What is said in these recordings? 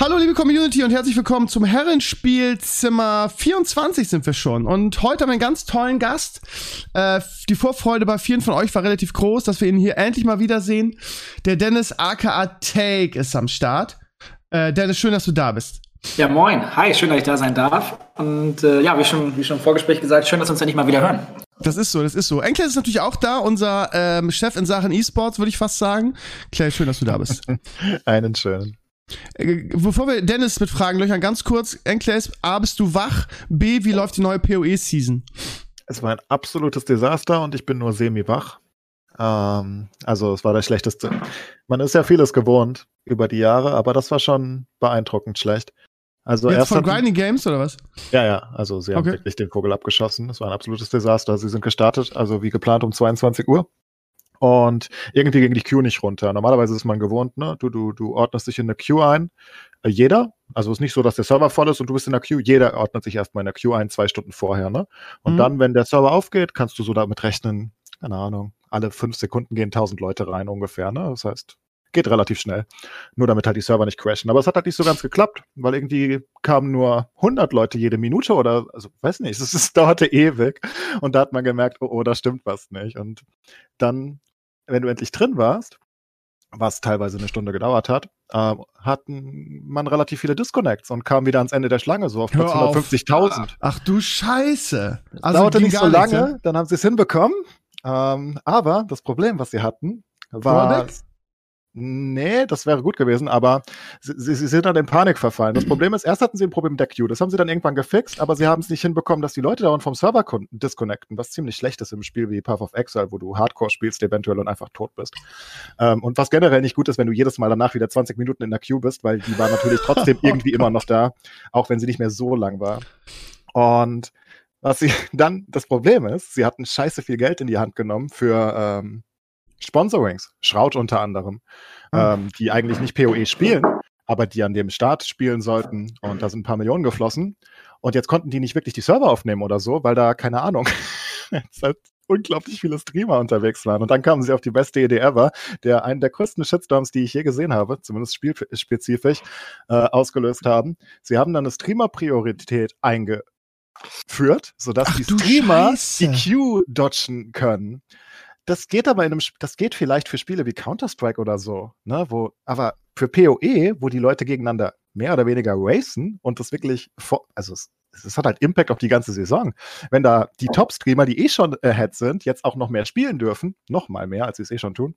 Hallo liebe Community und herzlich willkommen zum Herrenspielzimmer 24 sind wir schon. Und heute haben wir einen ganz tollen Gast. Äh, die Vorfreude bei vielen von euch war relativ groß, dass wir ihn hier endlich mal wiedersehen. Der Dennis aka Take ist am Start. Äh, Dennis, schön, dass du da bist. Ja, moin. Hi, schön, dass ich da sein darf. Und äh, ja, wie schon, wie schon im Vorgespräch gesagt, schön, dass wir uns endlich mal wieder hören. Das ist so, das ist so. Enkles ist natürlich auch da, unser ähm, Chef in Sachen E-Sports, würde ich fast sagen. Claire, schön, dass du da bist. Einen schönen. Äh, Bevor wir Dennis mit Fragen löchern, ganz kurz, Enkles, A, bist du wach? B, wie läuft die neue PoE-Season? Es war ein absolutes Desaster und ich bin nur semi-wach. Ähm, also es war das Schlechteste. Man ist ja vieles gewohnt über die Jahre, aber das war schon beeindruckend schlecht. Also Jetzt erst von Grinding Games oder was? Ja, ja, also sie haben Okay. wirklich den Vogel abgeschossen. Es war ein absolutes Desaster. Sie sind gestartet, also wie geplant um 22 Uhr. Und irgendwie ging die Queue nicht runter. Normalerweise ist man gewohnt, ne? Du, du, du ordnest dich in eine Queue ein. Äh, jeder. Also es ist nicht so, dass der Server voll ist und du bist in der Queue. Jeder ordnet sich erstmal in der Queue ein, zwei Stunden vorher, ne? Und Mhm. dann, wenn der Server aufgeht, kannst du so damit rechnen, keine Ahnung, alle fünf Sekunden gehen 1000 Leute rein ungefähr, ne? Das heißt, geht relativ schnell. Nur damit halt die Server nicht crashen. Aber es hat halt nicht so ganz geklappt, weil irgendwie kamen nur 100 Leute jede Minute oder, also weiß nicht, es, es dauerte ewig. Und da hat man gemerkt, oh, oh, da stimmt was nicht. Und dann, wenn du endlich drin warst, was teilweise eine Stunde gedauert hat, äh, hatten man relativ viele Disconnects und kam wieder ans Ende der Schlange, so auf Platz auf. 150.000. Ach du Scheiße. Also dauerte nicht so lange, ja? dann haben sie es hinbekommen. Ähm, aber das Problem, was sie hatten, war. Drawback? Nee, das wäre gut gewesen, aber sie, sie, sie sind dann in Panik verfallen. Das Problem ist, erst hatten sie ein Problem mit der Queue. Das haben sie dann irgendwann gefixt, aber sie haben es nicht hinbekommen, dass die Leute dauernd vom Server disconnecten, was ziemlich schlecht ist im Spiel wie Path of Exile, wo du Hardcore spielst eventuell und einfach tot bist. Ähm, und was generell nicht gut ist, wenn du jedes Mal danach wieder 20 Minuten in der Queue bist, weil die war natürlich trotzdem irgendwie immer noch da, auch wenn sie nicht mehr so lang war. Und was sie dann, das Problem ist, sie hatten scheiße viel Geld in die Hand genommen für ähm, Sponsorings, Schraut unter anderem, ähm, die eigentlich nicht PoE spielen, aber die an dem Start spielen sollten. Und da sind ein paar Millionen geflossen. Und jetzt konnten die nicht wirklich die Server aufnehmen oder so, weil da, keine Ahnung, halt unglaublich viele Streamer unterwegs waren. Und dann kamen sie auf die beste Idee ever, der einen der größten Shitstorms, die ich je gesehen habe, zumindest spielspezifisch, äh, ausgelöst haben. Sie haben dann eine Streamer-Priorität eingeführt, sodass Ach die Streamer Scheiße. die Queue dodgen können. Das geht aber in einem, das geht vielleicht für Spiele wie Counter-Strike oder so, ne, wo, aber für PoE, wo die Leute gegeneinander mehr oder weniger racen und das wirklich, vor, also es, es hat halt Impact auf die ganze Saison. Wenn da die Top-Streamer, die eh schon ahead sind, jetzt auch noch mehr spielen dürfen, noch mal mehr, als sie es eh schon tun.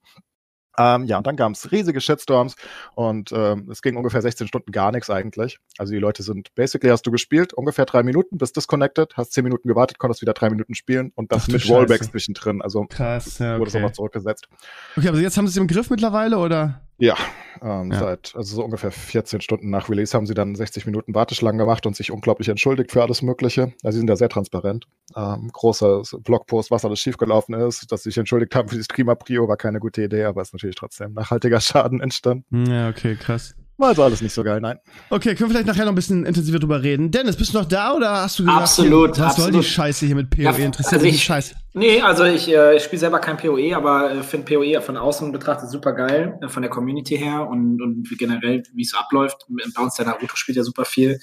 Ähm, ja, und dann gab es riesige Shitstorms und ähm, es ging ungefähr 16 Stunden gar nichts eigentlich. Also die Leute sind, basically hast du gespielt, ungefähr drei Minuten, bist disconnected, hast zehn Minuten gewartet, konntest wieder drei Minuten spielen und das Ach mit. Rollbacks zwischendrin. Also Krass, ja, wurde es okay. nochmal zurückgesetzt. Okay, aber jetzt haben sie es im Griff mittlerweile, oder? Ja, ähm, Ja. seit also so ungefähr 14 Stunden nach Release haben sie dann 60 Minuten Warteschlangen gemacht und sich unglaublich entschuldigt für alles Mögliche. Also sie sind da sehr transparent. Ähm, großer Blogpost, was alles schiefgelaufen ist, dass sie sich entschuldigt haben für die Streamer-Prio, war keine gute Idee, aber ist natürlich trotzdem nachhaltiger Schaden entstanden. Ja, okay, krass. War also alles nicht so geil, nein. Okay, können wir vielleicht nachher noch ein bisschen intensiver drüber reden. Dennis, bist du noch da oder hast du gesagt, Absolut, hier, was soll die absolut. Scheiße hier mit PoE? Ja, Interessiert also mich ich- Scheiße. Nee, also ich, äh, ich spiele selber kein PoE, aber äh, finde PoE von außen betrachtet super geil, äh, von der Community her und, und wie generell, wie es abläuft. Bei uns der Naruto spielt ja super viel.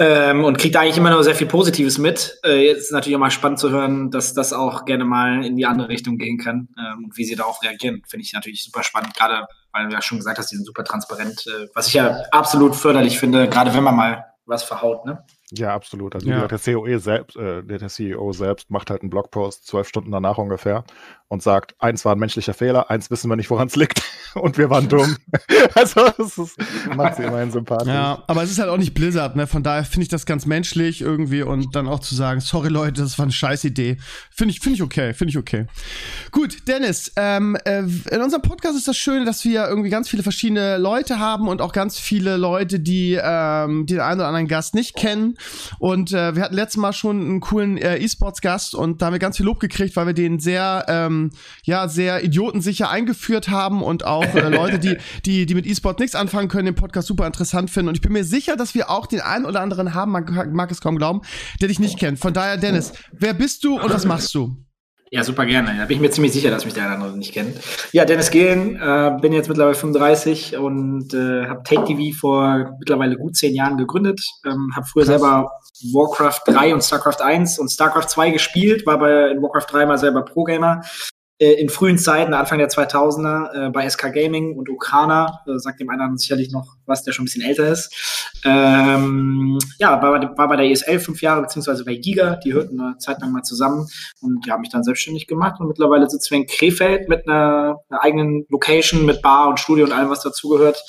Ähm, und kriegt eigentlich immer noch sehr viel Positives mit. Äh, jetzt ist natürlich auch mal spannend zu hören, dass das auch gerne mal in die andere Richtung gehen kann ähm, und wie sie darauf reagieren. Finde ich natürlich super spannend, gerade weil du ja schon gesagt hast, die sind super transparent, äh, was ich ja absolut förderlich finde, gerade wenn man mal was verhaut, ne? Ja, absolut. Also Ja. wie gesagt, der COE selbst, äh, der, der CEO selbst macht halt einen Blogpost zwölf Stunden danach ungefähr und sagt, eins war ein menschlicher Fehler, eins wissen wir nicht, woran es liegt. Und wir waren dumm. also das ist, macht sie immerhin sympathisch. Ja, aber es ist halt auch nicht Blizzard, ne? Von daher finde ich das ganz menschlich irgendwie und dann auch zu sagen, sorry Leute, das war eine scheiß Idee. Finde ich, finde ich okay, finde ich okay. Gut, Dennis, ähm, äh, in unserem Podcast ist das Schöne, dass wir irgendwie ganz viele verschiedene Leute haben und auch ganz viele Leute, die ähm, den einen oder anderen Gast nicht kennen. Und äh, wir hatten letztes Mal schon einen coolen äh, E-Sports-Gast und da haben wir ganz viel Lob gekriegt, weil wir den sehr, ähm, ja, sehr idiotensicher eingeführt haben und auch äh, Leute, die, die, die mit E-Sport nichts anfangen können, den Podcast super interessant finden. Und ich bin mir sicher, dass wir auch den einen oder anderen haben, man mag es kaum glauben, der dich nicht kennt. Von daher, Dennis, wer bist du und was machst du? Ja, super gerne. Da bin ich mir ziemlich sicher, dass mich der andere nicht kennt. Ja, Dennis Gehlen, äh, bin jetzt mittlerweile 35 und äh, habe Take TV vor mittlerweile gut zehn Jahren gegründet. Ähm, habe früher Krass. selber Warcraft 3 und StarCraft 1 und StarCraft 2 gespielt, war bei in Warcraft 3 mal selber Pro-Gamer äh, in frühen Zeiten, Anfang der 2000er, äh, bei SK Gaming und Ukrana, äh, sagt dem einen sicherlich noch was, der schon ein bisschen älter ist. Ähm, ja, war, war bei der ESL fünf Jahre, beziehungsweise bei Giga, die hörten eine Zeit lang mal zusammen und die haben mich dann selbstständig gemacht und mittlerweile sitzen wir in Krefeld mit einer, einer eigenen Location, mit Bar und Studio und allem, was dazugehört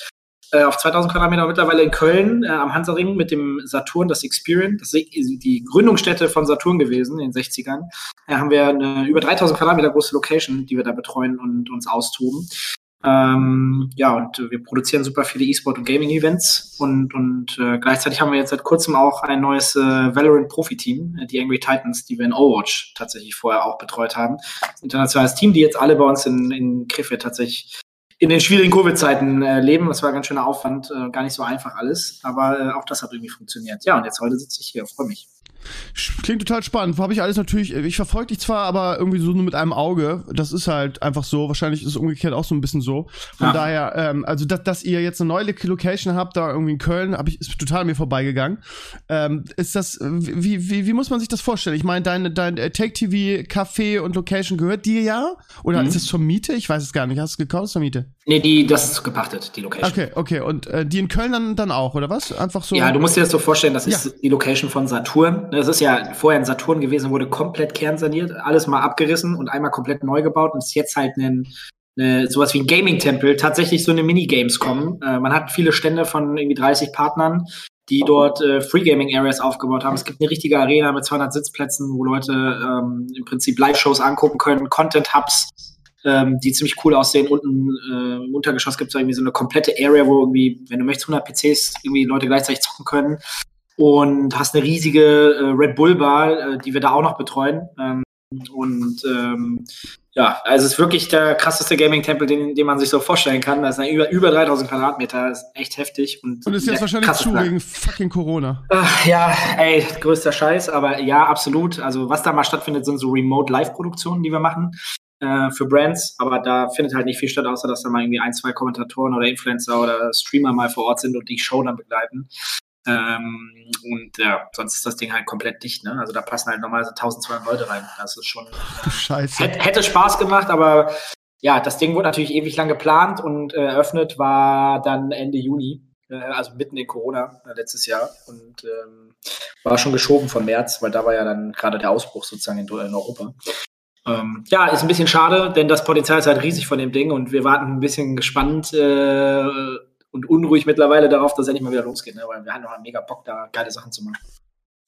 äh, auf 2000 Quadratmeter mittlerweile in Köln äh, am Hansaring mit dem Saturn, das Experience. Das ist die Gründungsstätte von Saturn gewesen in den 60ern. Da haben wir eine über 3000 Quadratmeter große Location, die wir da betreuen und uns austoben. Ähm, ja, und wir produzieren super viele E-Sport- und Gaming-Events und, und äh, gleichzeitig haben wir jetzt seit kurzem auch ein neues äh, Valorant-Profi-Team, äh, die Angry Titans, die wir in Overwatch tatsächlich vorher auch betreut haben. Internationales Team, die jetzt alle bei uns in, in Krefeld tatsächlich in den schwierigen Covid-Zeiten äh, leben. Das war ganz schöner Aufwand, äh, gar nicht so einfach alles, aber äh, auch das hat irgendwie funktioniert. Ja, und jetzt heute sitze ich hier, freue mich. Klingt total spannend. Habe ich alles natürlich, ich verfolge dich zwar, aber irgendwie so nur mit einem Auge. Das ist halt einfach so. Wahrscheinlich ist es umgekehrt auch so ein bisschen so. Von ja. daher, ähm, also dass, dass ihr jetzt eine neue Location habt, da irgendwie in Köln, hab ich, ist total an mir vorbeigegangen. Ähm, ist das, wie, wie, wie muss man sich das vorstellen? Ich meine, dein, dein äh, Take-TV, Café und Location gehört dir ja? Oder mhm. ist es zur Miete? Ich weiß es gar nicht. Hast du es gekauft zur Miete? Nee, die, das ist gepachtet, die Location. Okay, okay. Und äh, die in Köln dann, dann auch, oder was? Einfach so? Ja, du musst dir das so vorstellen, das ist ja. die Location von Saturn. Das ist ja vorher ein Saturn gewesen, wurde komplett kernsaniert, alles mal abgerissen und einmal komplett neu gebaut und ist jetzt halt ein eine, sowas wie ein Gaming-Tempel, tatsächlich so eine Minigames kommen. Äh, man hat viele Stände von irgendwie 30 Partnern, die dort äh, Free Gaming Areas aufgebaut haben. Es gibt eine richtige Arena mit 200 Sitzplätzen, wo Leute ähm, im Prinzip Live-Shows angucken können, Content-Hubs, ähm, die ziemlich cool aussehen. Unten äh, im Untergeschoss gibt es irgendwie so eine komplette Area, wo irgendwie, wenn du möchtest, 100 PCs irgendwie Leute gleichzeitig zocken können und hast eine riesige äh, Red Bull Bar, äh, die wir da auch noch betreuen. Ähm, und ähm, ja, also es ist wirklich der krasseste Gaming-Tempel, den, den man sich so vorstellen kann. Das ist über, über 3000 Quadratmeter, das ist echt heftig. Und, und ist jetzt wahrscheinlich zu wegen fucking Corona. Ach, ja, ey, größter Scheiß, aber ja, absolut. Also was da mal stattfindet, sind so Remote-Live-Produktionen, die wir machen äh, für Brands, aber da findet halt nicht viel statt, außer dass da mal irgendwie ein, zwei Kommentatoren oder Influencer oder Streamer mal vor Ort sind und die Show dann begleiten. Ähm, und ja, sonst ist das Ding halt komplett dicht. Ne? Also da passen halt normalerweise 1200 Leute rein. Das ist schon. Scheiße. Hätte, hätte Spaß gemacht, aber ja, das Ding wurde natürlich ewig lang geplant und äh, eröffnet war dann Ende Juni, äh, also mitten in Corona äh, letztes Jahr und ähm, war schon geschoben von März, weil da war ja dann gerade der Ausbruch sozusagen in, in Europa. Ähm, ja, ist ein bisschen schade, denn das Potenzial ist halt riesig von dem Ding und wir warten ein bisschen gespannt äh, und unruhig mittlerweile darauf, dass es endlich mal wieder losgeht, ne? weil wir haben noch einen mega Bock, da geile Sachen zu machen.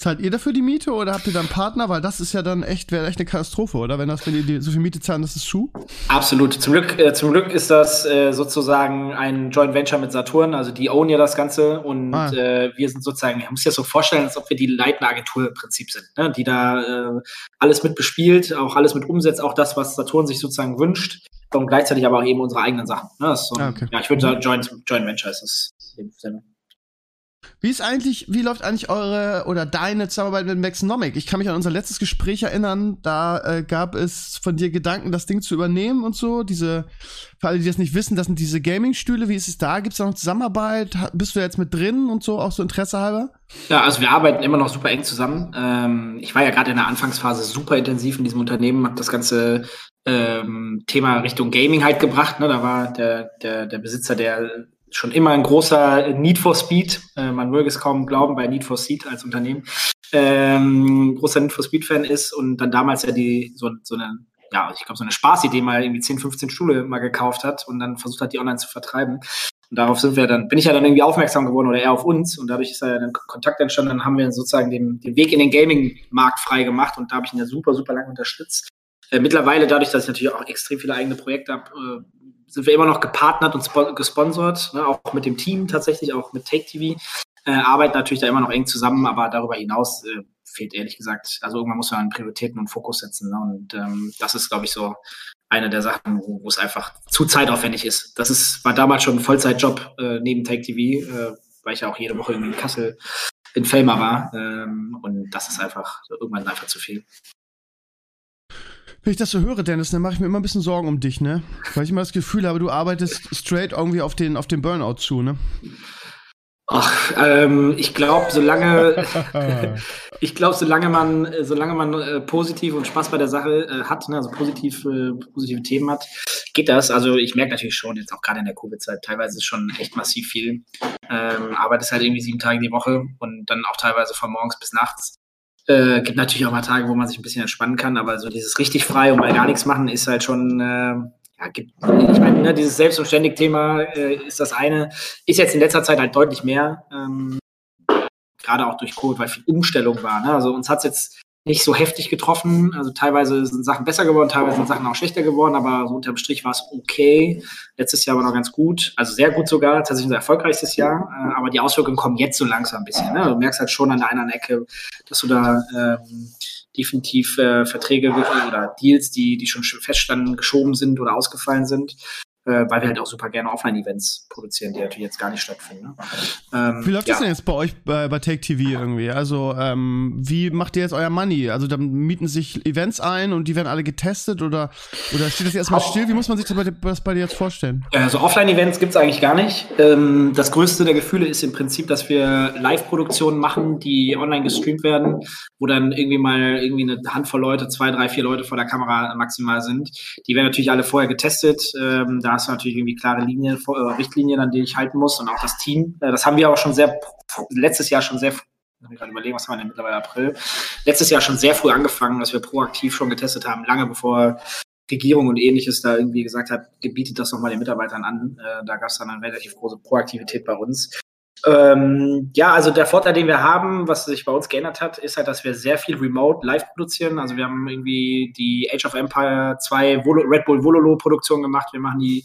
Zahlt ihr dafür die Miete oder habt ihr dann Partner? Weil das ist ja dann echt, wäre echt eine Katastrophe, oder? Wenn das, wenn ihr die, so viel Miete zahlen, das ist zu? Absolut. Zum Glück, äh, zum Glück ist das äh, sozusagen ein Joint Venture mit Saturn. Also die own ja das Ganze und ah. äh, wir sind sozusagen, man muss sich das so vorstellen, als ob wir die leitende Agentur im Prinzip sind, ne? die da äh, alles mit bespielt, auch alles mit umsetzt, auch das, was Saturn sich sozusagen wünscht und gleichzeitig aber auch eben unsere eigenen Sachen. Ne? So ein, ah, okay. Ja, ich würde sagen, Joint, Joint Venture ist das in dem Sinne. Wie ist eigentlich, wie läuft eigentlich eure oder deine Zusammenarbeit mit Maxnomic? Ich kann mich an unser letztes Gespräch erinnern, da äh, gab es von dir Gedanken, das Ding zu übernehmen und so. Diese, für alle, die das nicht wissen, das sind diese Gaming-Stühle. Wie ist es da? Gibt es da noch Zusammenarbeit? Bist du jetzt mit drin und so, auch so Interesse halber? Ja, also wir arbeiten immer noch super eng zusammen. Ähm, ich war ja gerade in der Anfangsphase super intensiv in diesem Unternehmen, habe das ganze ähm, Thema Richtung Gaming halt gebracht. Ne? Da war der, der, der Besitzer, der schon immer ein großer Need for Speed, äh, man möge es kaum glauben, bei Need for Speed als Unternehmen, ähm, großer Need for Speed Fan ist und dann damals ja die so, so eine ja, ich glaube, so eine Spaßidee mal irgendwie 10, 15 Stühle mal gekauft hat und dann versucht hat, die online zu vertreiben. Und darauf sind wir dann, bin ich ja dann irgendwie aufmerksam geworden oder er auf uns und dadurch ist ja dann Kontakt entstanden, dann haben wir sozusagen den, den Weg in den Gaming-Markt frei gemacht und da habe ich ihn ja super, super lange unterstützt. Äh, mittlerweile, dadurch, dass ich natürlich auch extrem viele eigene Projekte habe, äh, sind wir immer noch gepartnert und gesponsert, ne, auch mit dem Team tatsächlich, auch mit Take TV. Äh, arbeiten natürlich da immer noch eng zusammen, aber darüber hinaus äh, fehlt ehrlich gesagt, also irgendwann muss man Prioritäten und Fokus setzen. Ne? Und ähm, das ist, glaube ich, so eine der Sachen, wo, wo es einfach zu zeitaufwendig ist. Das ist, war damals schon ein Vollzeitjob äh, neben Take TV, äh, weil ich ja auch jede Woche in Kassel in Felmer war. Ähm, und das ist einfach irgendwann einfach zu viel. Wenn ich das so höre, Dennis, dann mache ich mir immer ein bisschen Sorgen um dich, ne? Weil ich immer das Gefühl habe, du arbeitest straight irgendwie auf den, auf den Burnout zu, ne? Ach, ähm, ich glaube, solange ich glaube, solange man, solange man äh, positiv und Spaß bei der Sache äh, hat, ne, also positiv, äh, positive Themen hat, geht das. Also ich merke natürlich schon, jetzt auch gerade in der Covid-Zeit, teilweise ist schon echt massiv viel. Ähm, arbeitest halt irgendwie sieben Tage die Woche und dann auch teilweise von morgens bis nachts. Äh, gibt natürlich auch mal Tage, wo man sich ein bisschen entspannen kann, aber so dieses richtig frei und mal gar nichts machen ist halt schon, äh, ja, gibt, ich meine, ne, dieses Selbstständig-Thema äh, ist das eine, ist jetzt in letzter Zeit halt deutlich mehr, ähm, gerade auch durch Covid, weil viel Umstellung war. Ne? Also uns hat es jetzt nicht so heftig getroffen. Also teilweise sind Sachen besser geworden, teilweise sind Sachen auch schlechter geworden, aber so unterm Strich war es okay. Letztes Jahr war noch ganz gut, also sehr gut sogar, tatsächlich unser erfolgreichstes Jahr. Äh, aber die Auswirkungen kommen jetzt so langsam ein bisschen. Ne? Du merkst halt schon an der einen Ecke, dass du da ähm, definitiv äh, Verträge oder Deals, die, die schon feststanden, geschoben sind oder ausgefallen sind weil wir halt auch super gerne Offline-Events produzieren, die natürlich jetzt gar nicht stattfinden. Ne? Ähm, wie läuft ja. das denn jetzt bei euch bei, bei Take TV irgendwie? Also ähm, wie macht ihr jetzt euer Money? Also dann mieten sich Events ein und die werden alle getestet oder, oder steht das erstmal still? Wie muss man sich das bei, das bei dir jetzt vorstellen? Also Offline-Events gibt es eigentlich gar nicht. Ähm, das größte der Gefühle ist im Prinzip, dass wir Live-Produktionen machen, die online gestreamt werden, wo dann irgendwie mal irgendwie eine Handvoll Leute, zwei, drei, vier Leute vor der Kamera maximal sind. Die werden natürlich alle vorher getestet. Ähm, da hast du natürlich irgendwie klare Linien, äh, Richtlinien, an die ich halten muss und auch das Team. Äh, das haben wir auch schon sehr, letztes Jahr schon sehr ich gerade überlegen, was haben wir denn mittlerweile April? Letztes Jahr schon sehr früh angefangen, dass wir proaktiv schon getestet haben, lange bevor Regierung und ähnliches da irgendwie gesagt hat, gebietet das nochmal den Mitarbeitern an. Äh, da gab es dann eine relativ große Proaktivität bei uns. Ähm, ja, also der Vorteil, den wir haben, was sich bei uns geändert hat, ist halt, dass wir sehr viel Remote live produzieren. Also wir haben irgendwie die Age of Empire 2 Volo, Red Bull Vololo Produktion gemacht. Wir machen die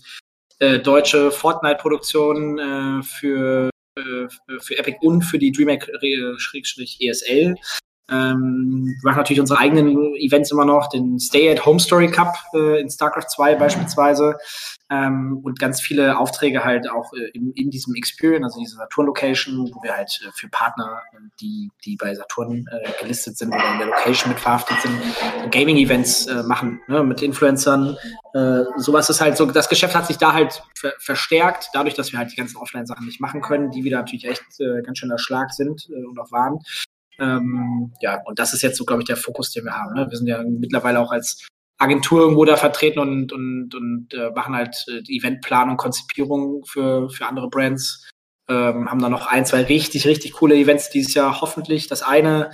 äh, deutsche Fortnite Produktion äh, für, äh, für Epic und für die DreamHack ESL. Ähm, wir machen natürlich unsere eigenen Events immer noch, den Stay at Home Story Cup äh, in StarCraft 2 beispielsweise ähm, und ganz viele Aufträge halt auch äh, in, in diesem Experience, also diese Saturn-Location, wo wir halt äh, für Partner, die, die bei Saturn äh, gelistet sind oder in der Location mit verhaftet sind, Gaming-Events äh, machen, ne, mit Influencern. Äh, sowas ist halt so, das Geschäft hat sich da halt ver verstärkt, dadurch, dass wir halt die ganzen Offline-Sachen nicht machen können, die wieder natürlich echt ganz schön der Schlag sind und auch waren. Ähm, ja, und das ist jetzt so, glaube ich, der Fokus, den wir haben. Ne? Wir sind ja mittlerweile auch als Agentur irgendwo da vertreten und, und, und äh, machen halt äh, Eventplanung, Konzipierung für, für andere Brands. Ähm, haben da noch ein, zwei richtig, richtig coole Events dieses Jahr hoffentlich. Das eine,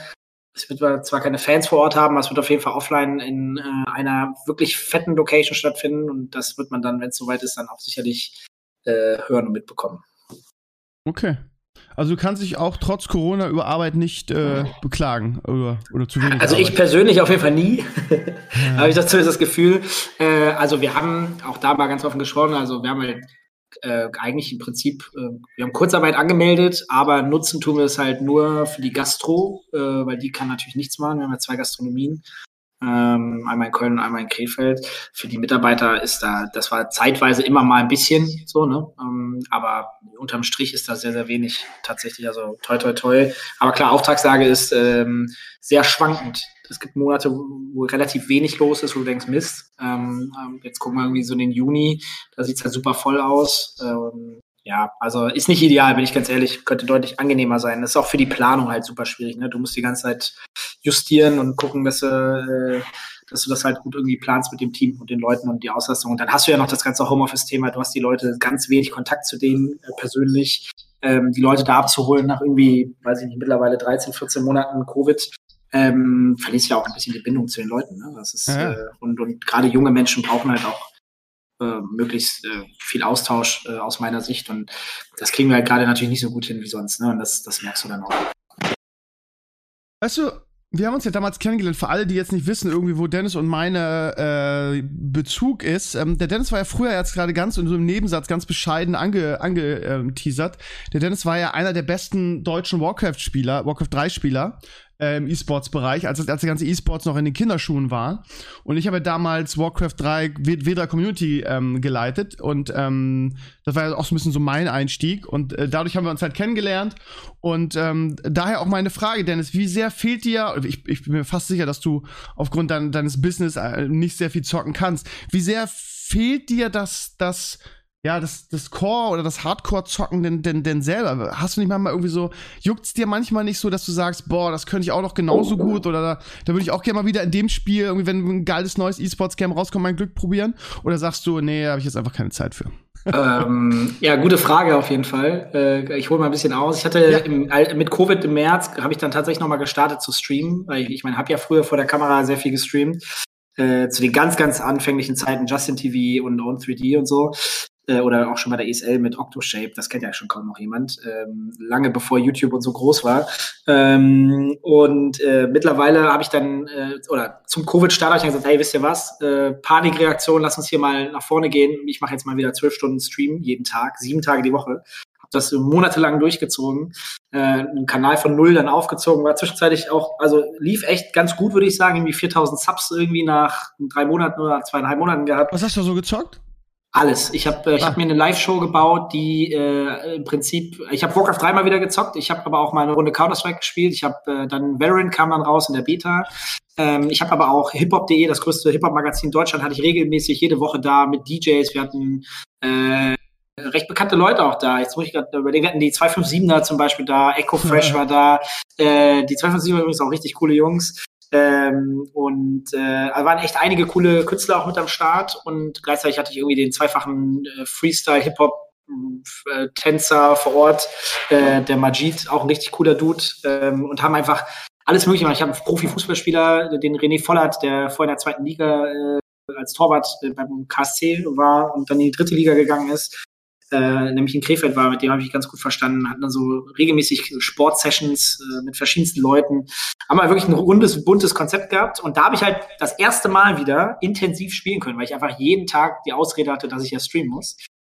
es wird zwar keine Fans vor Ort haben, aber es wird auf jeden Fall offline in äh, einer wirklich fetten Location stattfinden und das wird man dann, wenn es soweit ist, dann auch sicherlich äh, hören und mitbekommen. Okay, also du kannst dich auch trotz Corona über Arbeit nicht äh, beklagen oder, oder zu wenig. Also Arbeit. ich persönlich auf jeden Fall nie. Ja. Habe ich zumindest das Gefühl. Äh, also wir haben auch da mal ganz offen gesprochen, also wir haben halt äh, eigentlich im Prinzip, äh, wir haben Kurzarbeit angemeldet, aber nutzen tun wir es halt nur für die Gastro, äh, weil die kann natürlich nichts machen. Wir haben ja zwei Gastronomien ähm, einmal in Köln und einmal in Krefeld. Für die Mitarbeiter ist da, das war zeitweise immer mal ein bisschen so, ne? Ähm, aber unterm Strich ist da sehr, sehr wenig tatsächlich. Also toi, toi, toi. Aber klar, Auftragslage ist ähm, sehr schwankend. Es gibt Monate, wo relativ wenig los ist, wo du denkst, Mist. Ähm, ähm jetzt gucken wir irgendwie so in den Juni, da sieht's halt super voll aus. Ähm, ja, also ist nicht ideal, bin ich ganz ehrlich. Könnte deutlich angenehmer sein. Das ist auch für die Planung halt super schwierig. Ne? Du musst die ganze Zeit justieren und gucken, dass, äh, dass du das halt gut irgendwie planst mit dem Team und den Leuten und die Auslastung. Und dann hast du ja noch das ganze Homeoffice-Thema. Du hast die Leute ganz wenig Kontakt zu denen äh, persönlich. Ähm, die Leute da abzuholen nach irgendwie, weiß ich nicht, mittlerweile 13, 14 Monaten Covid ähm, verlierst ja auch ein bisschen die Bindung zu den Leuten. Ne? Das ist, Ja. äh, und, und gerade junge Menschen brauchen halt auch äh, möglichst äh, viel Austausch äh, aus meiner Sicht. Und das kriegen wir halt gerade natürlich nicht so gut hin wie sonst. Ne? Und das, das merkst du dann auch. Weißt du, wir haben uns ja damals kennengelernt, für alle, die jetzt nicht wissen, irgendwie, wo Dennis und meine äh, Bezug ist. Ähm, der Dennis war ja früher jetzt gerade ganz in so einem Nebensatz ganz bescheiden ange, ange ähm. Der Dennis war ja einer der besten deutschen Warcraft-Spieler, Warcraft 3-Spieler äh, im E-Sports-Bereich, als, als der ganze E-Sports noch in den Kinderschuhen war. Und ich habe damals Warcraft 3 W- W3 Community ähm, geleitet. Und ähm, das war ja auch so ein bisschen so mein Einstieg. Und äh, dadurch haben wir uns halt kennengelernt. Und ähm, daher auch meine Frage, Dennis, wie sehr fehlt dir, ich, ich bin mir fast sicher, dass du aufgrund dein, deines Business äh, nicht sehr viel zocken kannst, wie sehr fehlt dir das, das ja, das, das Core oder das Hardcore-Zocken denn, denn, denn selber? Hast du nicht manchmal irgendwie so, juckt's dir manchmal nicht so, dass du sagst, boah, das könnte ich auch noch genauso gut oder da, da würde ich auch gerne mal wieder in dem Spiel, irgendwie, wenn ein geiles neues E-Sports-Game rauskommt, mein Glück probieren? Oder sagst du, nee, da habe ich jetzt einfach keine Zeit für? ähm, ja, gute Frage auf jeden Fall. Äh, ich hole mal ein bisschen aus. Ich hatte Ja. im, mit Covid im März habe ich dann tatsächlich noch mal gestartet zu streamen, weil ich, ich meine, habe ja früher vor der Kamera sehr viel gestreamt. Äh, zu den ganz, ganz anfänglichen Zeiten Justin TV und Own 3D und so. Äh, oder auch schon bei der ESL mit Octoshape, das kennt ja schon kaum noch jemand, ähm, lange bevor YouTube und so groß war. Ähm, und äh, mittlerweile habe ich dann, äh, oder zum Covid-Start habe ich dann gesagt, hey, wisst ihr was, äh, Panikreaktion, lass uns hier mal nach vorne gehen. Ich mache jetzt mal wieder zwölf Stunden Stream jeden Tag, sieben Tage die Woche. Habe das monatelang durchgezogen, äh, einen Kanal von null dann aufgezogen, war zwischenzeitlich auch, also lief echt ganz gut, würde ich sagen, irgendwie 4000 Subs irgendwie nach drei Monaten oder zweieinhalb Monaten gehabt. Was hast du so gezockt? Alles. Ich habe äh, ich Ah. hab mir eine Live-Show gebaut, die äh, im Prinzip, ich habe Warcraft 3 mal wieder gezockt, ich habe aber auch mal eine Runde Counter-Strike gespielt, ich habe äh, dann Valorant kam dann raus in der Beta. Ähm, ich habe aber auch hiphop.de, das größte Hip-Hop-Magazin Deutschland, hatte ich regelmäßig jede Woche da mit DJs. Wir hatten äh, recht bekannte Leute auch da. Jetzt muss ich gerade überlegen, wir hatten die 257er zum Beispiel da, Echo Fresh war da, äh, die 257er übrigens auch richtig coole Jungs. Ähm, und äh, da waren echt einige coole Künstler auch mit am Start und gleichzeitig hatte ich irgendwie den zweifachen äh, Freestyle-Hip-Hop äh, Tänzer vor Ort, äh, der Majid, auch ein richtig cooler Dude, ähm, und haben einfach alles mögliche gemacht. Ich habe einen Profi-Fußballspieler, den René Vollert, der vorher in der zweiten Liga äh, als Torwart äh, beim KSC war und dann in die dritte Liga gegangen ist, äh, nämlich in Krefeld war, mit dem habe ich ganz gut verstanden, hatten dann so regelmäßig Sportsessions äh, mit verschiedensten Leuten. Haben wir wirklich ein rundes, buntes Konzept gehabt und da habe ich halt das erste Mal wieder intensiv spielen können, weil ich einfach jeden Tag die Ausrede hatte, dass ich ja streamen muss.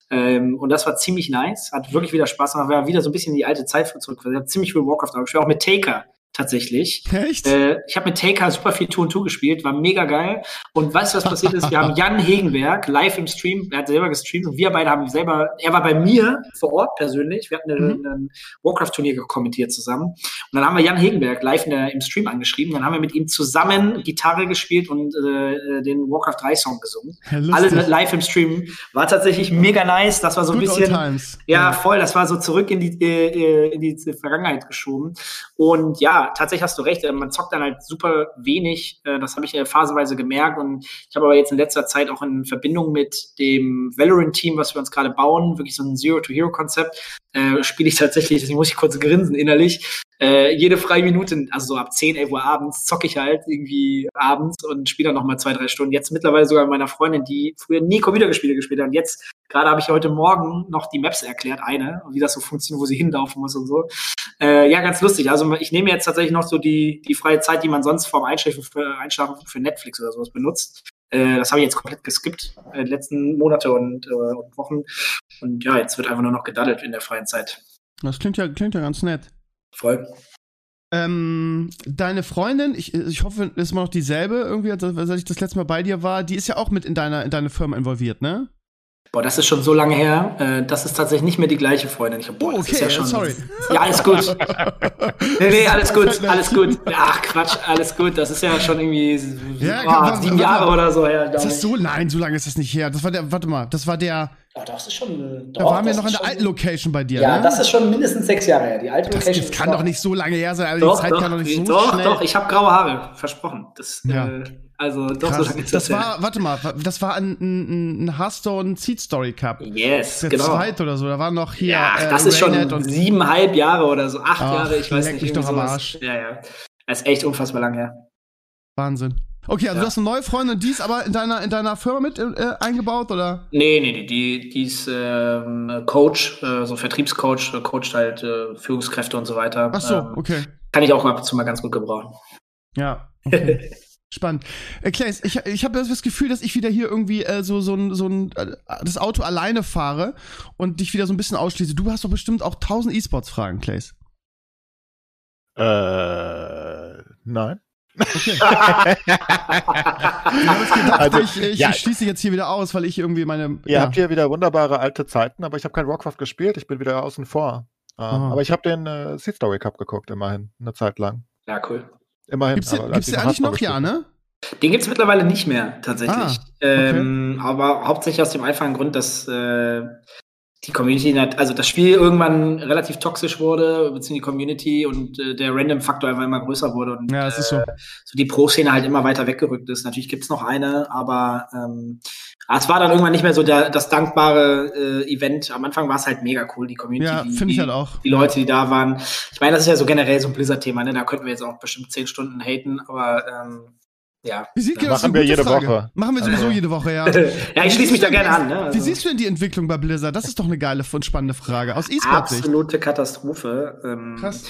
Ähm, und das war ziemlich nice, hat wirklich wieder Spaß gemacht, war wieder so ein bisschen in die alte Zeit zurück. Ich habe ziemlich viel Warcraft gespielt, auch mit Taker tatsächlich. Echt? Äh, ich habe mit Taker super viel Tour und Tour gespielt, war mega geil. Und weißt du, was passiert ist? Wir haben Jan Hegenberg live im Stream, er hat selber gestreamt und wir beide haben selber, er war bei mir vor Ort persönlich, wir hatten Mhm. ein Warcraft-Turnier kommentiert zusammen. Und dann haben wir Jan Hegenberg live der, im Stream angeschrieben, dann haben wir mit ihm zusammen Gitarre gespielt und äh, den Warcraft 3 Song gesungen. Ja. Alle live im Stream. War tatsächlich mega nice. Das war so ein Good bisschen. Ja, voll. Das war so zurück in die, äh, in die Vergangenheit geschoben. Und ja, tatsächlich hast du recht. äh, Man zockt dann halt super wenig. Äh, Das habe ich äh, phasenweise gemerkt. Und ich habe aber jetzt in letzter Zeit auch in Verbindung mit dem Valorant-Team, was wir uns gerade bauen, wirklich so ein Zero-to-Hero-Konzept, äh, spiele ich tatsächlich, deswegen muss ich kurz grinsen innerlich, äh, jede freie Minute, also so ab 10, 11 Uhr abends, zocke ich halt irgendwie abends und spiele dann nochmal zwei, drei Stunden. Jetzt mittlerweile sogar mit meiner Freundin, die früher nie Computerspiele gespielt hat. Und jetzt, gerade habe ich heute Morgen noch die Maps erklärt, eine, wie das so funktioniert, wo sie hinlaufen muss und so. Äh, ja, ganz lustig. Also ich nehme jetzt tatsächlich noch so die, die freie Zeit, die man sonst vorm Einschlafen für, Einschlafen für Netflix oder sowas benutzt. Äh, das habe ich jetzt komplett geskippt, äh, die letzten Monate und, äh, und Wochen. Und ja, jetzt wird einfach nur noch gedaddelt in der freien Zeit. Das klingt ja, klingt ja ganz nett. Voll. Ähm, deine Freundin, ich, ich hoffe, ist immer noch dieselbe irgendwie, als, als ich das letzte Mal bei dir war, die ist ja auch mit in deiner in deine Firma involviert, ne? Boah, das ist schon so lange her. Äh, das ist tatsächlich nicht mehr die gleiche Freundin. Ich, boah, Oh, okay, ist ja schon, sorry. Ja, alles gut. Nee, nee, alles gut, alles gut. Ach, Quatsch, alles gut. Das ist ja schon irgendwie Ja, warte, sieben Jahre oder so her. Ist das so? Nein, so lange ist das nicht her. Das war der, warte mal, das war der, Ja, das ist schon. äh, da doch, waren wir noch in der schon- alten Location bei dir, Ja, ne? das ist schon mindestens sechs Jahre her. Die alte das, Location. das kann doch nicht so lange her sein, aber Doch, die Zeit doch, kann doch nicht so doch, schnell. doch. Ich habe graue Haare, versprochen. Das, Ja. äh, also doch Krass. so lange ist das war, warte mal, das war ein, ein, ein Hearthstone Seed Story Cup. Yes, Der genau. zweite oder so, da waren noch hier. Ja, äh, das ist schon Raynet und siebeneinhalb Jahre oder so, acht Ach, Jahre, ich weiß nicht. mich doch am sowas. Arsch. Ja, ja. Das ist echt unfassbar lang her. Wahnsinn. Okay, also Ja. du hast eine neue Freundin, die ist aber in deiner, in deiner Firma mit äh, eingebaut, oder? Nee, nee, nee, die, die ist ähm, Coach, äh, so Vertriebscoach, äh, coacht halt äh, Führungskräfte und so weiter. Ach so, Ähm, okay. Kann ich auch ab und zu mal ganz gut gebrauchen. Ja. Okay. Spannend. Äh, Claes, ich, ich habe das Gefühl, dass ich wieder hier irgendwie äh, so, so ein, so ein, äh, das Auto alleine fahre und dich wieder so ein bisschen ausschließe. Du hast doch bestimmt auch tausend E-Sports-Fragen, Claes. Äh, nein. Okay. Ich habe jetzt gedacht, Also, ich, ich, ja. schließe jetzt hier wieder aus, weil ich irgendwie meine. Ihr habt hier wieder wunderbare alte Zeiten, aber ich habe kein Warcraft gespielt, ich bin wieder außen vor. Ähm. Aber ich habe den äh, Seed Story Cup geguckt, immerhin, eine Zeit lang. Ja, cool. Immerhin. Gibt's, aber gibt's den eigentlich noch? Ja, ne? Den gibt's mittlerweile nicht mehr, tatsächlich. Ah, ähm, aber hauptsächlich aus dem einfachen Grund, dass äh, die Community, also das Spiel irgendwann relativ toxisch wurde, beziehungsweise die Community und äh, der Random-Faktor einfach immer größer wurde und Ja, es ist so. äh, so die Pro-Szene halt immer weiter weggerückt ist. Natürlich gibt's noch eine, aber ähm, ah, es war dann irgendwann nicht mehr so der, das dankbare äh, Event. Am Anfang war es halt mega cool, die Community. Ja, die, finde ich halt auch. die Leute, die da waren. Ich meine, das ist ja so generell so ein Blizzard-Thema, ne? Da könnten wir jetzt auch bestimmt zehn Stunden haten, aber ähm, ja. Wie sieht das machen wir jede Frage. Woche. Machen wir sowieso Also- jede Woche, ja. ja, ich schließe mich da gerne an. Ne? Wie siehst du denn die Entwicklung bei Blizzard? Das ist doch eine geile und spannende Frage. Aus E-Sport-Sicht. Absolute Katastrophe. Ähm, Krass.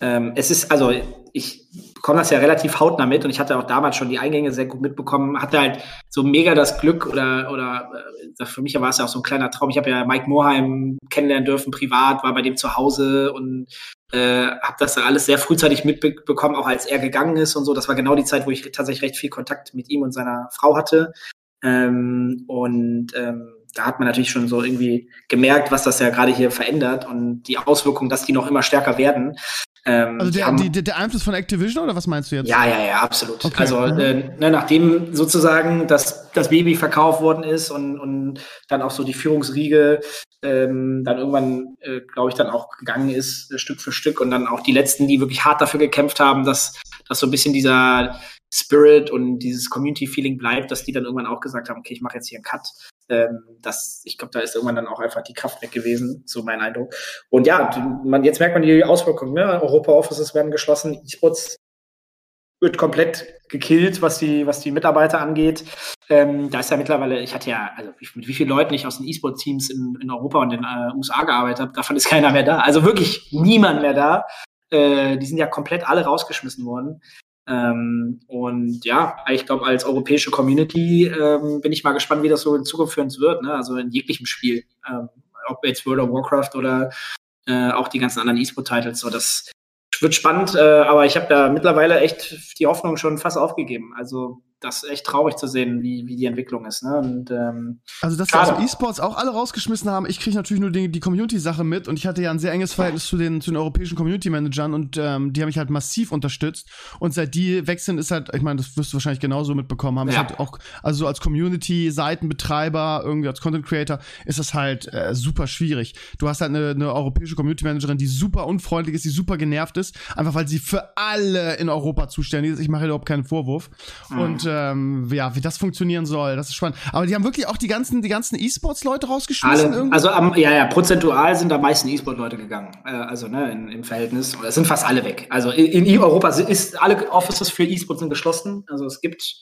Ähm, es ist, also ich bekomme das ja relativ hautnah mit und ich hatte auch damals schon die Eingänge sehr gut mitbekommen, hatte halt so mega das Glück oder, oder äh, für mich war es ja auch so ein kleiner Traum. Ich habe ja Mike Moorheim kennenlernen dürfen, privat, war bei dem zu Hause und äh, habe das dann alles sehr frühzeitig mitbekommen, auch als er gegangen ist und so. Das war genau die Zeit, wo ich tatsächlich recht viel Kontakt mit ihm und seiner Frau hatte. Ähm, und ähm, da hat man natürlich schon so irgendwie gemerkt, was das ja gerade hier verändert und die Auswirkungen, dass die noch immer stärker werden. Ähm, Also der, die, der, Einfluss von Activision oder was meinst du jetzt? ja, ja, ja, absolut. Okay. Also äh, ne, nachdem sozusagen das, das Baby verkauft worden ist und, und dann auch so die Führungsriege ähm, dann irgendwann, äh, glaube ich, dann auch gegangen ist, äh, Stück für Stück und dann auch die letzten, die wirklich hart dafür gekämpft haben, dass, dass so ein bisschen dieser Spirit und dieses Community-Feeling bleibt, dass die dann irgendwann auch gesagt haben, okay, ich mache jetzt hier einen Cut. Ähm, das, ich glaube, da ist irgendwann dann auch einfach die Kraft weg gewesen, so mein Eindruck. Und ja, man, jetzt merkt man die Auswirkungen. Ne? Europa-Offices werden geschlossen, E-Sports wird komplett gekillt, was die, was die Mitarbeiter angeht. Ähm, da ist ja mittlerweile, ich hatte ja, also mit wie vielen Leuten ich aus den E-Sport-Teams in, in Europa und in äh, USA gearbeitet habe, davon ist keiner mehr da. Also wirklich niemand mehr da. Äh, die sind ja komplett alle rausgeschmissen worden. Ähm, und ja, ich glaube, als europäische Community ähm, bin ich mal gespannt, wie das so in Zukunft für uns wird. Ne? Also in jeglichem Spiel, ähm, ob jetzt World of Warcraft oder äh, auch die ganzen anderen E-Sport-Titles. So, das wird spannend, äh, aber ich habe da mittlerweile echt die Hoffnung schon fast aufgegeben. Also das ist echt traurig zu sehen, wie, wie die Entwicklung ist. Ne? Und ähm, Also, dass also E-Sports auch alle rausgeschmissen haben, ich kriege natürlich nur die, die Community-Sache mit und ich hatte ja ein sehr enges Verhältnis zu den, zu den europäischen Community-Managern und ähm, die haben mich halt massiv unterstützt. Und seit die weg sind, ist halt, ich meine, das wirst du wahrscheinlich genauso mitbekommen haben, Ja. halt auch, also so als Community-Seitenbetreiber, irgendwie als Content-Creator, ist das halt äh, super schwierig. Du hast halt eine, eine europäische Community-Managerin, die super unfreundlich ist, die super genervt ist, einfach weil sie für alle in Europa zuständig ist. Ich mache überhaupt keinen Vorwurf. Mhm. Und ähm, ja, wie das funktionieren soll, das ist spannend. Aber die haben wirklich auch die ganzen, die ganzen E-Sports-Leute rausgeschmissen alle, also am, ja, ja, prozentual sind am meisten E-Sport-Leute gegangen. Äh, also ne, in, im Verhältnis. Oder es sind fast alle weg. Also in, in Europa sind, ist alle Offices für E-Sport sind geschlossen. Also es gibt,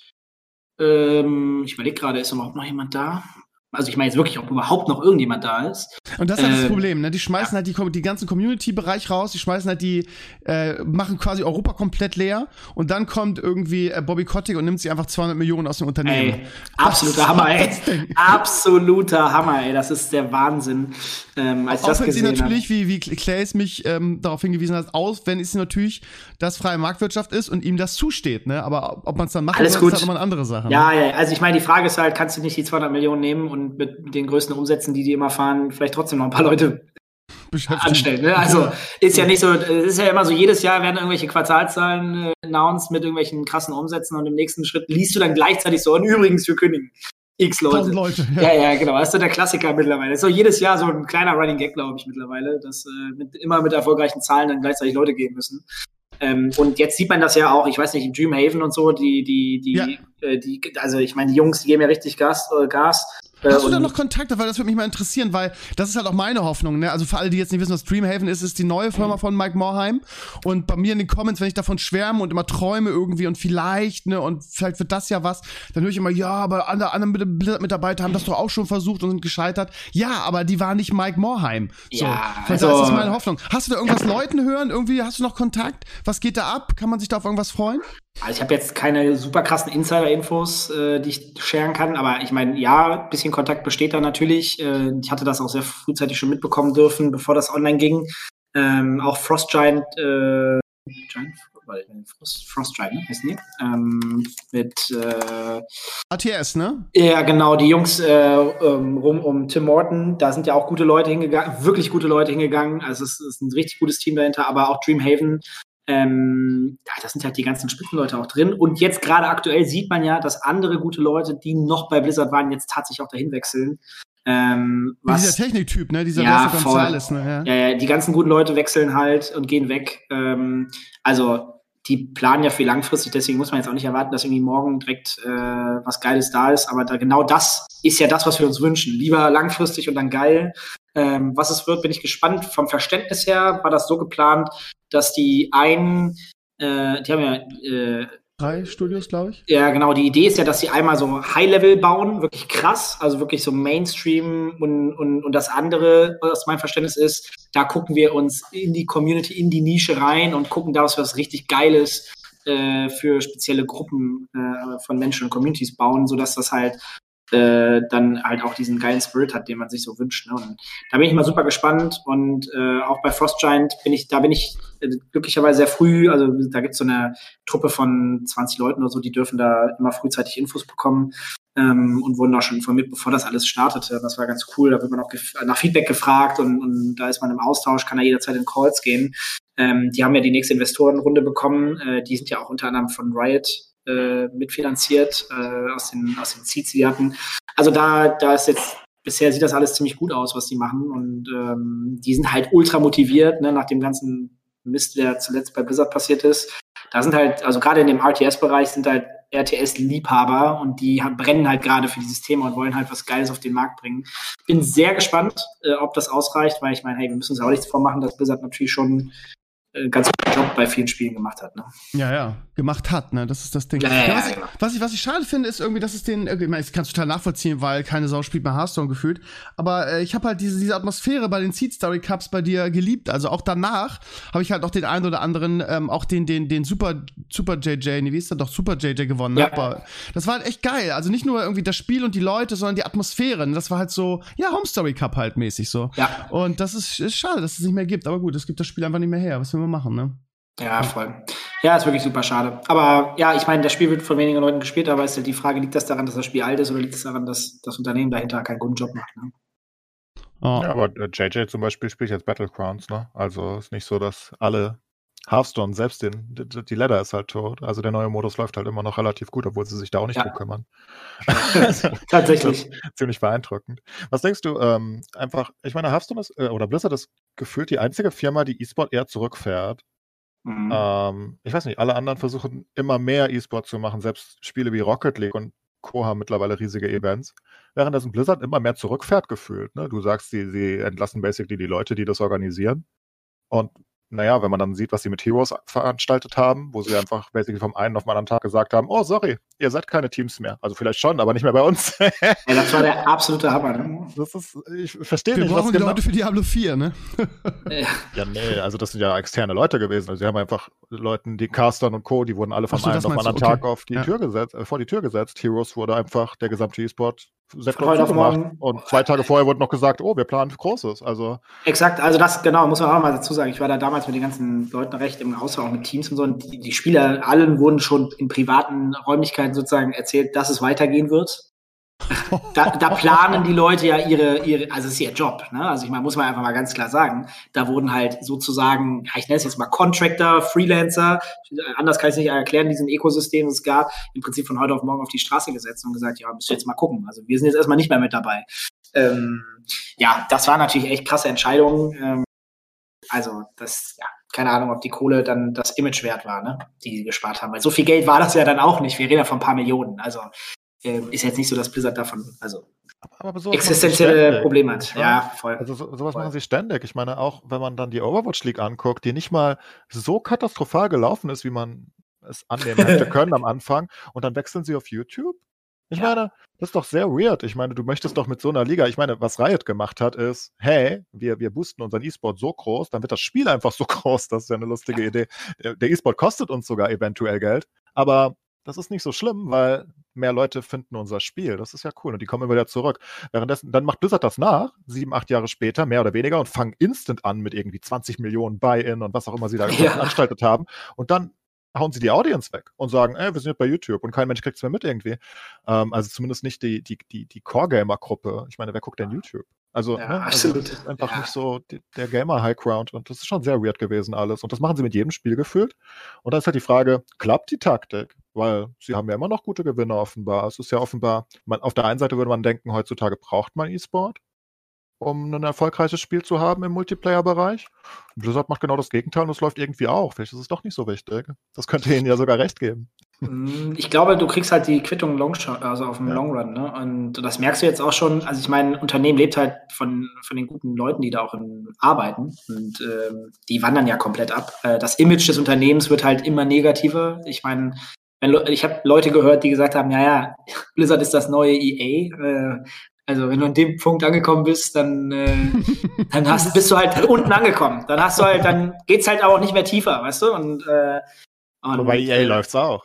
ähm, ich überlege gerade, ist überhaupt noch jemand da? Also ich meine jetzt wirklich, ob überhaupt noch irgendjemand da ist. Und das ist halt das Ähm, Problem, ne? Die schmeißen halt die, die ganzen Community-Bereich raus, die schmeißen halt die, äh, machen quasi Europa komplett leer und dann kommt irgendwie äh, Bobby Kotick und nimmt sich einfach 200 Millionen aus dem Unternehmen. Ey, absoluter Hammer, ey. Absoluter Hammer, ey. Das ist der Wahnsinn. Ähm, als Auch das wenn sie natürlich, wie, wie Clays mich ähm, darauf hingewiesen hat, aus, wenn es natürlich das freie Marktwirtschaft ist und ihm das zusteht, ne? Aber ob man es dann gut. ist halt nochmal eine andere Sache. Ne? Ja, ja, also ich meine, die Frage ist halt, kannst du nicht die 200 Millionen nehmen und mit den größten Umsätzen, die die immer fahren, vielleicht trotzdem noch ein paar Leute anstellen. Ne? Also ist ja nicht so, es ist ja immer so, jedes Jahr werden irgendwelche Quartalzahlen äh, announced mit irgendwelchen krassen Umsätzen und im nächsten Schritt liest du dann gleichzeitig so, und übrigens, wir kündigen x Leute. 1000 Leute. Ja. Ja, ja, genau. Das ist so der Klassiker mittlerweile. Das ist so jedes Jahr so ein kleiner Running Gag, glaube ich, mittlerweile, dass äh, mit, immer mit erfolgreichen Zahlen dann gleichzeitig Leute gehen müssen. Ähm, und jetzt sieht man das ja auch, ich weiß nicht, im Dreamhaven und so, die, die, die, Ja. äh, die also ich meine, die Jungs, die geben ja richtig Gas, äh, Gas. Hast du da noch Kontakte? Weil das würde mich mal interessieren, weil das ist halt auch meine Hoffnung. Ne? Also für alle, die jetzt nicht wissen, was Dreamhaven ist, ist die neue Mhm. Firma von Mike Morheim. Und bei mir in den Comments, wenn ich davon schwärme und immer träume irgendwie und vielleicht, ne, und vielleicht wird das ja was, dann höre ich immer, ja, aber andere, andere Blizzard-Mitarbeiter haben das doch auch schon versucht und sind gescheitert. Ja, aber die waren nicht Mike Morheim. So, Ja, also- ist das meine Hoffnung. Hast du da irgendwas Leuten hören? Irgendwie hast du noch Kontakt? Was geht da ab? Kann man sich da auf irgendwas freuen? Also ich habe jetzt keine super krassen Insider-Infos, äh, die ich scheren kann, aber ich meine, ja, ein bisschen Kontakt besteht da natürlich. Äh, ich hatte das auch sehr frühzeitig schon mitbekommen dürfen, bevor das online ging. Ähm, auch Frost Giant, äh, Giant, Frost, Frost Giant, ne, heißen die? Ähm, mit äh, ATS, ne? ja, genau, die Jungs äh, ähm, rum um Tim Morton, da sind ja auch gute Leute hingegangen, wirklich gute Leute hingegangen. Also es ist ein richtig gutes Team dahinter, aber auch Dreamhaven, ähm, da sind halt die ganzen Spitzenleute auch drin. Und jetzt gerade aktuell sieht man ja, dass andere gute Leute, die noch bei Blizzard waren, jetzt tatsächlich auch dahin wechseln. Ähm, was, Dieser Techniktyp, ne? Dieser Ja. Gonzales, ne? Ja. ja, ja, die ganzen guten Leute wechseln halt und gehen weg. Ähm, also die planen ja viel langfristig, deswegen muss man jetzt auch nicht erwarten, dass irgendwie morgen direkt äh, was Geiles da ist. Aber da, genau das ist ja das, was wir uns wünschen. Lieber langfristig und dann geil. Ähm, was es wird, bin ich gespannt. Vom Verständnis her war das so geplant, dass die einen, äh, die haben ja äh, Drei Studios, glaube ich. ja, genau. Die Idee ist ja, dass sie einmal so High-Level bauen, wirklich krass, also wirklich so Mainstream und, und, und das andere, was mein Verständnis ist, da gucken wir uns in die Community, in die Nische rein und gucken da, was was richtig Geiles äh, für spezielle Gruppen äh, von Menschen und Communities bauen, sodass das halt äh, dann halt auch diesen geilen Spirit hat, den man sich so wünscht. Ne? Und da bin ich mal super gespannt und äh, auch bei Frost Giant bin ich, da bin ich äh, glücklicherweise sehr früh, also da gibt's so eine Truppe von 20 Leuten oder so, die dürfen da immer frühzeitig Infos bekommen ähm, und wurden auch schon informiert, bevor das alles startete. Das war ganz cool, da wird man auch nach Feedback gefragt und, und da ist man im Austausch, kann da jederzeit in Calls gehen. Ähm, die haben ja die nächste Investorenrunde bekommen, äh, die sind ja auch unter anderem von Riot äh, mitfinanziert, äh, aus den, aus den Seeds, die die hatten. Also da, da ist jetzt, bisher sieht das alles ziemlich gut aus, was die machen. Und ähm, die sind halt ultra motiviert, ne, nach dem ganzen Mist, der zuletzt bei Blizzard passiert ist. Da sind halt, also gerade in dem RTS-Bereich sind halt RTS-Liebhaber und die ha- brennen halt gerade für dieses Thema und wollen halt was Geiles auf den Markt bringen. Bin sehr gespannt, äh, ob das ausreicht, weil ich meine, hey, wir müssen uns auch nichts vormachen, dass Blizzard natürlich schon äh, ganz guten Job bei vielen Spielen gemacht hat. Ne? Ja, ja, gemacht hat, ne? Das ist das Ding. Ja, ja, ja, was, ich, genau. was, ich, was ich schade finde, ist irgendwie, dass es den, äh, ich meine, ich kann total nachvollziehen, weil keine Sau spielt mehr Hearthstone gefühlt. Aber äh, ich habe halt diese, diese Atmosphäre bei den Seed Story Cups bei dir geliebt. Also auch danach habe ich halt auch den einen oder anderen, ähm, auch den, den, den Super, Super JJ, nee, wie ist der doch, Super JJ gewonnen. Ja. Ne? Aber das war halt echt geil. Also nicht nur irgendwie das Spiel und die Leute, sondern die Atmosphäre. Das war halt so, ja, Home Story Cup halt mäßig so. Ja. Und das ist, ist schade, dass es nicht mehr gibt. Aber gut, es gibt das Spiel einfach nicht mehr her. Was will man machen, ne? Ja, voll. Ja, ist wirklich super schade. Aber ja, ich meine, das Spiel wird von wenigen Leuten gespielt, aber ist halt die Frage, liegt das daran, dass das Spiel alt ist oder liegt es daran, dass das Unternehmen dahinter keinen guten Job macht? Ne? Oh. Ja, aber äh, JJ zum Beispiel spielt jetzt Battlegrounds, ne? Also ist nicht so, dass alle Hearthstone selbst den, die, die Ladder ist halt tot. Also der neue Modus läuft halt immer noch relativ gut, obwohl sie sich da auch nicht Ja. drum kümmern. Tatsächlich. Ziemlich beeindruckend. Was denkst du, ähm, einfach, ich meine, Hearthstone ist, äh, oder Blizzard ist gefühlt die einzige Firma, die E-Sport eher zurückfährt. Mhm. Ähm, ich weiß nicht, alle anderen versuchen immer mehr E-Sport zu machen. Selbst Spiele wie Rocket League und Co. haben mittlerweile riesige Events. Währenddessen Blizzard immer mehr zurückfährt gefühlt. Ne? Du sagst, sie, sie entlassen basically die Leute, die das organisieren. Und naja, wenn man dann sieht, was sie mit Heroes veranstaltet haben, wo sie einfach basically vom einen auf den anderen Tag gesagt haben, oh, sorry, ihr seid keine Teams mehr. Also vielleicht schon, aber nicht mehr bei uns. Ja, das war der absolute Hammer. Ne? das ist, ich verstehe Wir nicht, brauchen was die genau. Leute für Diablo 4, ne? Ja. Ja, nee, also das sind ja externe Leute gewesen. Also sie haben einfach Leuten, die Castern und Co., die wurden alle Ach so, einen das auf den anderen Tag okay. auf die Ja. Tür gesetzt, äh, vor die Tür gesetzt. Heroes wurde einfach der gesamte E-Sport Sektor Von morgen. Und zwei Tage vorher wurde noch gesagt, oh, wir planen Großes. Also Exakt, also das, genau, muss man auch mal dazu sagen. Ich war da damals mit den ganzen Leuten recht im Austausch, auch mit Teams und so. Und die, die Spieler, allen wurden schon in privaten Räumlichkeiten sozusagen erzählt, dass es weitergehen wird. Da, da planen die Leute ja ihre, ihre, also es ist ihr Job, ne? Also ich meine, muss man einfach mal ganz klar sagen, da wurden halt sozusagen, ich nenne es jetzt mal Contractor, Freelancer, anders kann ich es nicht erklären, diesen Ökosystem, es gab, im Prinzip von heute auf morgen auf die Straße gesetzt und gesagt, ja, müsst ihr jetzt mal gucken. Also wir sind jetzt erstmal nicht mehr mit dabei. Ähm, ja, das war natürlich echt krasse Entscheidung. Ähm, also das, ja, keine Ahnung, ob die Kohle dann das Image wert war, ne, die sie gespart haben. Weil so viel Geld war das ja dann auch nicht. Wir reden ja von ein paar Millionen. Also ähm, ist jetzt nicht so, dass Blizzard davon, also Aber sowas existenzielle Probleme hat. ne? Ja, voll. Also so, sowas Voll. machen sie ständig. Ich meine, auch wenn man dann die Overwatch League anguckt, die nicht mal so katastrophal gelaufen ist, wie man es annehmen hätte können am Anfang, und dann wechseln sie auf YouTube. Ich Ja. meine, das ist doch sehr weird. Ich meine, du möchtest doch mit so einer Liga, ich meine, was Riot gemacht hat, ist, hey, wir, wir boosten unseren E-Sport so groß, dann wird das Spiel einfach so groß. Das ist ja eine lustige Idee. Der der E-Sport kostet uns sogar eventuell Geld, aber das ist nicht so schlimm, weil mehr Leute finden unser Spiel. Das ist ja cool und die kommen immer wieder zurück. Währenddessen, dann macht Blizzard das nach, sieben, acht Jahre später, mehr oder weniger, und fangen instant an mit irgendwie 20 Millionen Buy-in und was auch immer sie da Ja. veranstaltet haben. Und dann hauen sie die Audience weg und sagen, ey, wir sind jetzt bei YouTube und kein Mensch kriegt es mehr mit irgendwie. Ähm, also zumindest nicht die, die, die, die Core-Gamer-Gruppe. Ich meine, wer guckt denn YouTube? Also, Ja, ne, also absolut. das ist einfach Ja. nicht so der Gamer-High-Ground und das ist schon sehr weird gewesen alles. Und das machen sie mit jedem Spiel gefühlt. Und da ist halt die Frage, klappt die Taktik? Weil sie haben ja immer noch gute Gewinner offenbar. Es ist ja offenbar, man, auf der einen Seite würde man denken, heutzutage braucht man E-Sport, um ein erfolgreiches Spiel zu haben im Multiplayer-Bereich. Blizzard macht genau das Gegenteil und es läuft irgendwie auch. Vielleicht ist es doch nicht so wichtig. Das könnte ihnen ja sogar recht geben. Mm, Ich glaube, du kriegst halt die Quittung long also auf dem Ja. Long Run, ne? Und das merkst du jetzt auch schon. Also ich meine, ein Unternehmen lebt halt von, von den guten Leuten, die da auch in, arbeiten. Und ähm, die wandern ja komplett ab. Äh, das Image des Unternehmens wird halt immer negativer. Ich meine, ich habe Leute gehört, die gesagt haben, ja, ja, Blizzard ist das neue EA. Äh, also wenn du an dem Punkt angekommen bist, dann, äh, dann hast, bist du halt unten angekommen. Dann hast du halt, dann geht's halt auch nicht mehr tiefer, weißt du? Und, äh, und Aber bei EA äh, läuft's auch.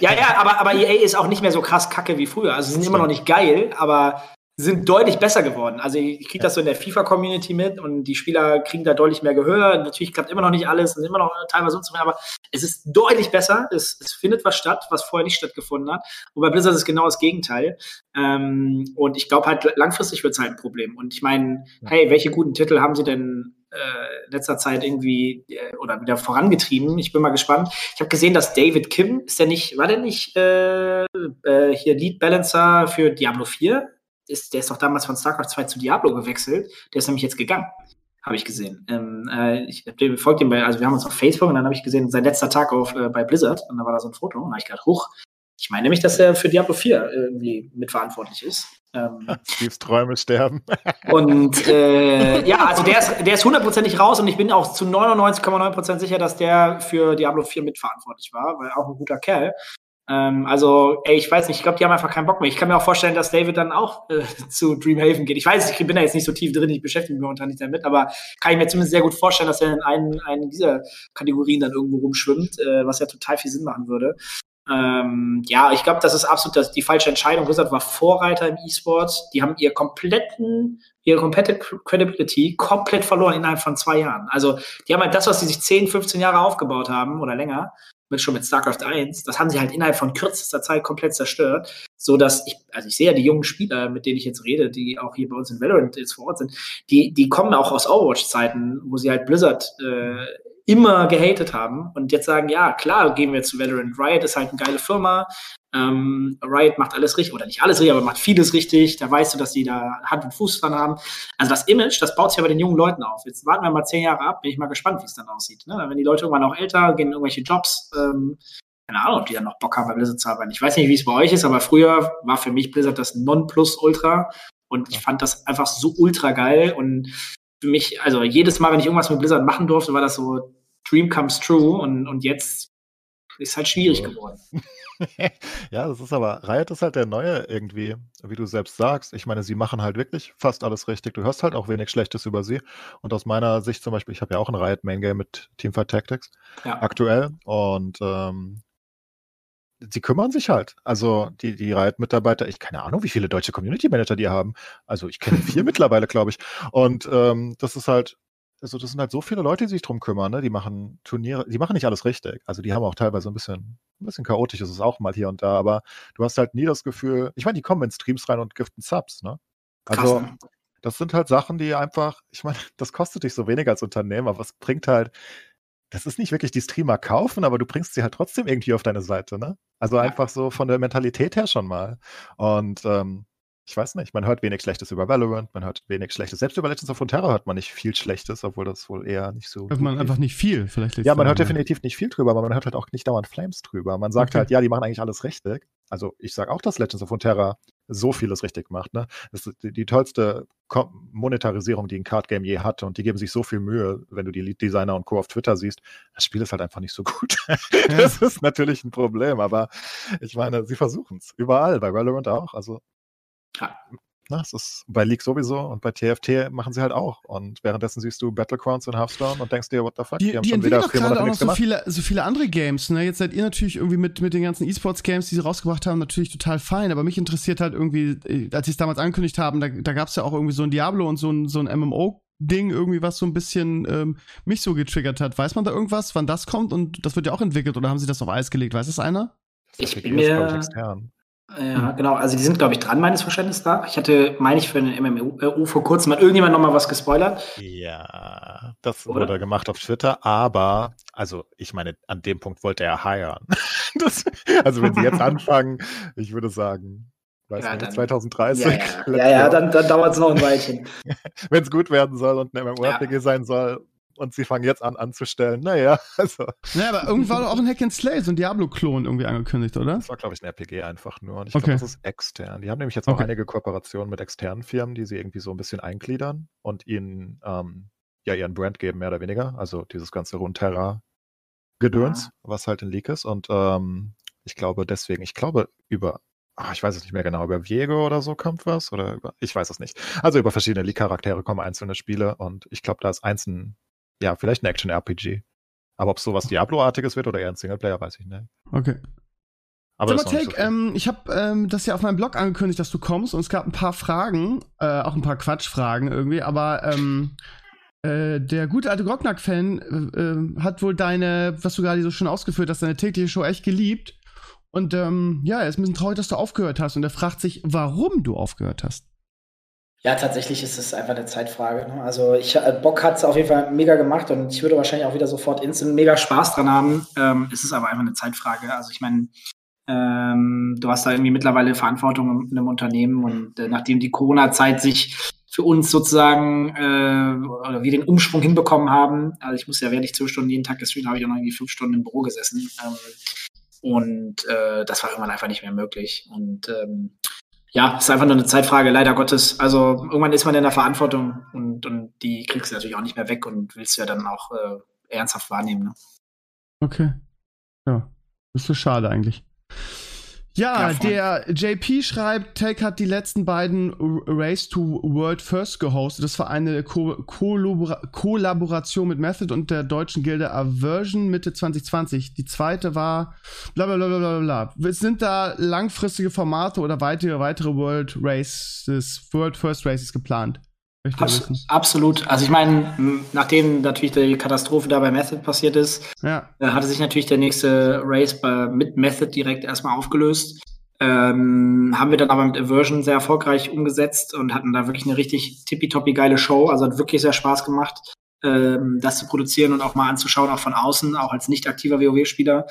ja, ja, aber, aber EA ist auch nicht mehr so krass kacke wie früher. Also sie sind immer noch nicht geil, aber sind deutlich besser geworden. Also ich, kriege das so in der FIFA-Community mit und die Spieler kriegen da deutlich mehr Gehör. Natürlich klappt immer noch nicht alles und sind immer noch teilweise unzufrieden, aber es ist deutlich besser. Es, es findet was statt, was vorher nicht stattgefunden hat. Und bei Blizzard ist es genau das Gegenteil. Ähm, und ich glaube halt, langfristig wird es halt ein Problem. Und ich meine, hey, welche guten Titel haben sie denn äh, in letzter Zeit irgendwie äh, oder wieder vorangetrieben? Ich bin mal gespannt. Ich habe gesehen, dass David Kim, ist der nicht, war der nicht äh, äh, hier Lead Balancer für Diablo 4? Ist, der ist doch damals von StarCraft 2 zu Diablo gewechselt. Der ist nämlich jetzt gegangen. Habe ich gesehen. Ähm, äh, ich folgt ihm bei, also wir haben uns auf Facebook und dann habe ich gesehen, sein letzter Tag auf, äh, bei Blizzard und da war da so ein Foto und da habe ich gedacht, hoch, ich meine nämlich, dass er für Diablo 4 irgendwie mitverantwortlich ist. Ähm, Steves Träume sterben. und äh, ja, also der ist, der ist hundertprozentig raus und ich bin auch zu 99,9% sicher, dass der für Diablo 4 mitverantwortlich war, weil auch ein guter Kerl. Ähm, also, ey, ich weiß nicht, ich glaube, die haben einfach keinen Bock mehr. Ich kann mir auch vorstellen, dass David dann auch äh, zu Dreamhaven geht. Ich weiß, ich bin da jetzt nicht so tief drin, ich beschäftige mich momentan nicht damit, aber kann ich mir zumindest sehr gut vorstellen, dass er in einen, einen dieser Kategorien dann irgendwo rumschwimmt, äh, was ja total viel Sinn machen würde. Ähm, ja, ich glaube, das ist absolut das, die falsche Entscheidung. Blizzard war Vorreiter im E-Sport. Die haben ihr kompletten, ihre komplette Credibility komplett verloren innerhalb von zwei Jahren. Also, die haben halt das, was sie sich 10, 15 Jahre aufgebaut haben oder länger, mit schon mit StarCraft 1, das haben sie halt innerhalb von kürzester Zeit komplett zerstört, so dass ich, also ich sehe ja die jungen Spieler, mit denen ich jetzt rede, die auch hier bei uns in Valorant jetzt vor Ort sind, die, die kommen auch aus Overwatch-Zeiten, wo sie halt Blizzard äh, immer gehatet haben und jetzt sagen, ja, klar, gehen wir zu Valorant. Riot ist halt eine geile Firma. Ähm, Riot macht alles richtig, oder nicht alles richtig, aber macht vieles richtig. Da weißt du, dass die da Hand und Fuß dran haben. Also das Image, das baut sich ja bei den jungen Leuten auf. Jetzt warten wir mal zehn Jahre ab, bin ich mal gespannt, wie es dann aussieht. Ne? Wenn die Leute irgendwann auch älter, gehen in irgendwelche Jobs, ähm, keine Ahnung, ob die dann noch Bock haben, bei Blizzard zu arbeiten. Ich weiß nicht, wie es bei euch ist, aber früher war für mich Blizzard das Nonplusultra und ich fand das einfach so ultra geil und für mich, also jedes Mal, wenn ich irgendwas mit Blizzard machen durfte, war das so Dream comes true und, und jetzt ist halt schwierig geworden. ja, das ist aber, Riot ist halt der Neue irgendwie, wie du selbst sagst. Ich meine, sie machen halt wirklich fast alles richtig. Du hörst halt auch wenig Schlechtes über sie. Und aus meiner Sicht zum Beispiel, ich habe ja auch ein Riot Main Game mit Teamfight Tactics Ja. aktuell und ähm, sie kümmern sich halt. Also die, die Riot-Mitarbeiter, ich keine Ahnung, wie viele deutsche Community-Manager die haben. Also ich kenne vier mittlerweile, glaube ich. Und ähm, das ist halt, also das sind halt so viele Leute, die sich drum kümmern, ne? Die machen Turniere, die machen nicht alles richtig. Also die haben auch teilweise ein bisschen, ein bisschen chaotisch ist es auch mal hier und da, aber du hast halt nie das Gefühl, ich meine, die kommen in Streams rein und giften Subs, ne? Also Krass, ne? das sind halt Sachen, die einfach, ich meine, das kostet dich so wenig als Unternehmer, aber es bringt halt, das ist nicht wirklich die Streamer kaufen, aber du bringst sie halt trotzdem irgendwie auf deine Seite, ne? Also einfach so von der Mentalität her schon mal. Und ähm, ich weiß nicht, man hört wenig Schlechtes über Valorant, man hört wenig Schlechtes. Selbst über Legends of Runeterra hört man nicht viel Schlechtes, obwohl das wohl eher nicht so. Hört man einfach nicht viel, vielleicht Ja, man hört definitiv nicht viel drüber, aber man hört halt auch nicht dauernd Flames drüber. Man sagt Okay. halt, ja, die machen eigentlich alles richtig. Also ich sage auch, dass Legends of Runeterra so vieles richtig macht. Ne? Das ist die, die tollste Monetarisierung, die ein Card Game je hatte. Und die geben sich so viel Mühe, wenn du die Lead Designer und Co. auf Twitter siehst. Das Spiel ist halt einfach nicht so gut. Ja. Das ist natürlich ein Problem, aber ich meine, sie versuchen es. Überall, bei Valorant auch. Also ja. Na, es ist bei League sowieso und bei TFT machen sie halt auch. Und währenddessen siehst du Battlegrounds und Hearthstone und denkst dir, what the fuck? Die, die haben die schon wieder vier Monate auch noch so viele, so viele andere Games. Ne? Jetzt seid ihr natürlich irgendwie mit, mit den ganzen E-Sports-Games, die sie rausgebracht haben, natürlich total fein. Aber mich interessiert halt irgendwie, äh, als sie es damals angekündigt haben, da, da gab es ja auch irgendwie so ein Diablo und so ein, so ein MMO Ding irgendwie, was so ein bisschen ähm, mich so getriggert hat. Weiß man da irgendwas, wann das kommt? Und das wird ja auch entwickelt oder haben sie das auf Eis gelegt? Weiß das einer? Ich bin mir, ja, genau. Also die sind, glaube ich, dran, meines Verständnisses da. Ich hatte, meine ich, für eine MMU vor kurzem hat irgendjemand noch mal was gespoilert. Ja, das Oder? wurde gemacht auf Twitter, aber, also ich meine, an dem Punkt wollte er heiern. Das, also wenn sie jetzt anfangen, ich würde sagen, weiß ja, nicht, dann, 2030. Ja, ja, ja, ja dann, dann dauert es noch ein Weilchen. wenn es gut werden soll und ein MMORPG sein soll, und sie fangen jetzt an anzustellen. Naja, also. Naja, aber irgendwann war auch ein Hack and Slay, so ein Diablo-Klon irgendwie angekündigt, oder? Das war, glaube ich, ein RPG einfach nur. Und ich okay. glaube, das ist extern. Die haben nämlich jetzt okay. auch einige Kooperationen mit externen Firmen, die sie irgendwie so ein bisschen eingliedern und ihnen ähm, ja ihren Brand geben, mehr oder weniger. Also dieses ganze Runeterra-Gedöns, ja. was halt in Leak ist. Und ähm, ich glaube deswegen, ich glaube über Ach, ich weiß es nicht mehr genau, über Viego oder so kommt was oder über, ich weiß es nicht. Also über verschiedene Leak-Charaktere kommen einzelne Spiele und ich glaube, da ist eins ein ja, vielleicht ein Action-RPG. Aber ob es sowas Diablo-artiges wird oder eher ein Singleplayer, weiß ich nicht. Okay. Aber mal, Take, so ähm, ich habe ähm, das ja auf meinem Blog angekündigt, dass du kommst und es gab ein paar Fragen, äh, auch ein paar Quatschfragen irgendwie, aber ähm, äh, der gute alte Grocknack-Fan äh, äh, hat wohl deine, was du gerade so schön ausgeführt hast, deine tägliche Show echt geliebt. Und ähm, ja, er ist ein bisschen traurig, dass du aufgehört hast und er fragt sich, warum du aufgehört hast. Ja, tatsächlich ist es einfach eine Zeitfrage. Ne? Also ich, äh, Bock hat es auf jeden Fall mega gemacht und ich würde wahrscheinlich auch wieder sofort instant mega Spaß dran haben. Ähm, es ist aber einfach eine Zeitfrage. Also ich meine, ähm, du hast da irgendwie mittlerweile Verantwortung in einem Unternehmen und äh, nachdem die Corona-Zeit sich für uns sozusagen äh, oder wir den Umsprung hinbekommen haben, also ich muss ja während ich zwölf Stunden jeden Tag gespielt habe ich auch noch irgendwie fünf Stunden im Büro gesessen. Ähm, und äh, das war irgendwann einfach nicht mehr möglich. Und ähm, ja, ist einfach nur eine Zeitfrage, leider Gottes. Also irgendwann ist man in der Verantwortung und, und die kriegst du natürlich auch nicht mehr weg und willst du ja dann auch äh, ernsthaft wahrnehmen. Ne? Okay. Ja, das ist so schade eigentlich. Ja, ja der JP schreibt, Tech hat die letzten beiden Race to World First gehostet. Das war eine Ko Kollabora Kollaboration mit Method und der deutschen Gilde Aversion Mitte 2020. Die zweite war bla bla bla bla bla. Sind da langfristige Formate oder weitere, weitere World Races, World First Races geplant? Abs absolut. Also ich meine, nachdem natürlich die Katastrophe da bei Method passiert ist, ja. äh, hatte sich natürlich der nächste Race bei, mit Method direkt erstmal aufgelöst. Ähm, haben wir dann aber mit Aversion sehr erfolgreich umgesetzt und hatten da wirklich eine richtig tippitoppi geile Show. Also hat wirklich sehr Spaß gemacht, ähm, das zu produzieren und auch mal anzuschauen, auch von außen, auch als nicht aktiver WoW-Spieler.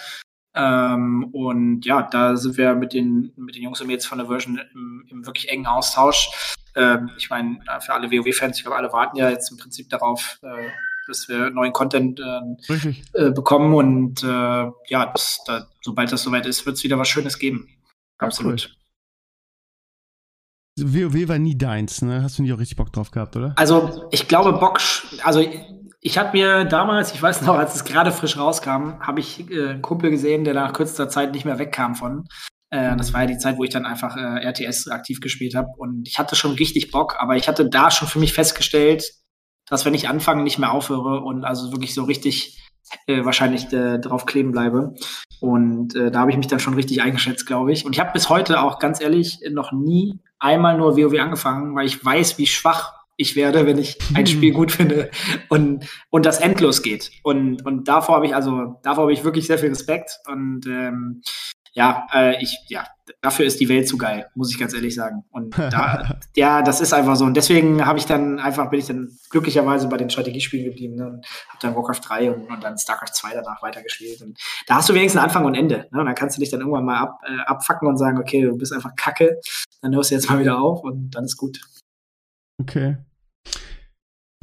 Ähm, und ja, da sind wir mit den, mit den Jungs und Mädels von der Version im, im wirklich engen Austausch. Ähm, ich meine, für alle WoW-Fans, ich glaube, alle warten ja jetzt im Prinzip darauf, äh, dass wir neuen Content äh, äh, bekommen. Und äh, ja, das, da, sobald das soweit ist, wird es wieder was Schönes geben. Absolut. WoW war nie deins, ne? Hast du nie auch richtig Bock drauf gehabt, oder? Also, ich glaube, Bock, also ich habe mir damals, ich weiß noch, als es gerade frisch rauskam, habe ich äh, einen Kumpel gesehen, der nach kürzester Zeit nicht mehr wegkam von. Äh, das war ja die Zeit, wo ich dann einfach äh, RTS aktiv gespielt habe. Und ich hatte schon richtig Bock, aber ich hatte da schon für mich festgestellt, dass wenn ich anfange, nicht mehr aufhöre und also wirklich so richtig äh, wahrscheinlich äh, drauf kleben bleibe. Und äh, da habe ich mich dann schon richtig eingeschätzt, glaube ich. Und ich habe bis heute auch ganz ehrlich noch nie einmal nur WoW angefangen, weil ich weiß, wie schwach ich werde, wenn ich ein Spiel gut finde und, und das endlos geht. Und, und davor habe ich also, davor habe ich wirklich sehr viel Respekt und ähm, ja, äh, ich, ja, dafür ist die Welt zu geil, muss ich ganz ehrlich sagen. Und da, ja, das ist einfach so. Und deswegen habe ich dann einfach, bin ich dann glücklicherweise bei den Strategiespielen geblieben ne, und habe dann Warcraft 3 und, und dann StarCraft 2 danach weitergespielt. Und da hast du wenigstens Anfang und Ende. Ne? Und dann kannst du dich dann irgendwann mal ab, äh, abfacken und sagen, okay, du bist einfach kacke, dann hörst du jetzt mal wieder auf und dann ist gut. Okay.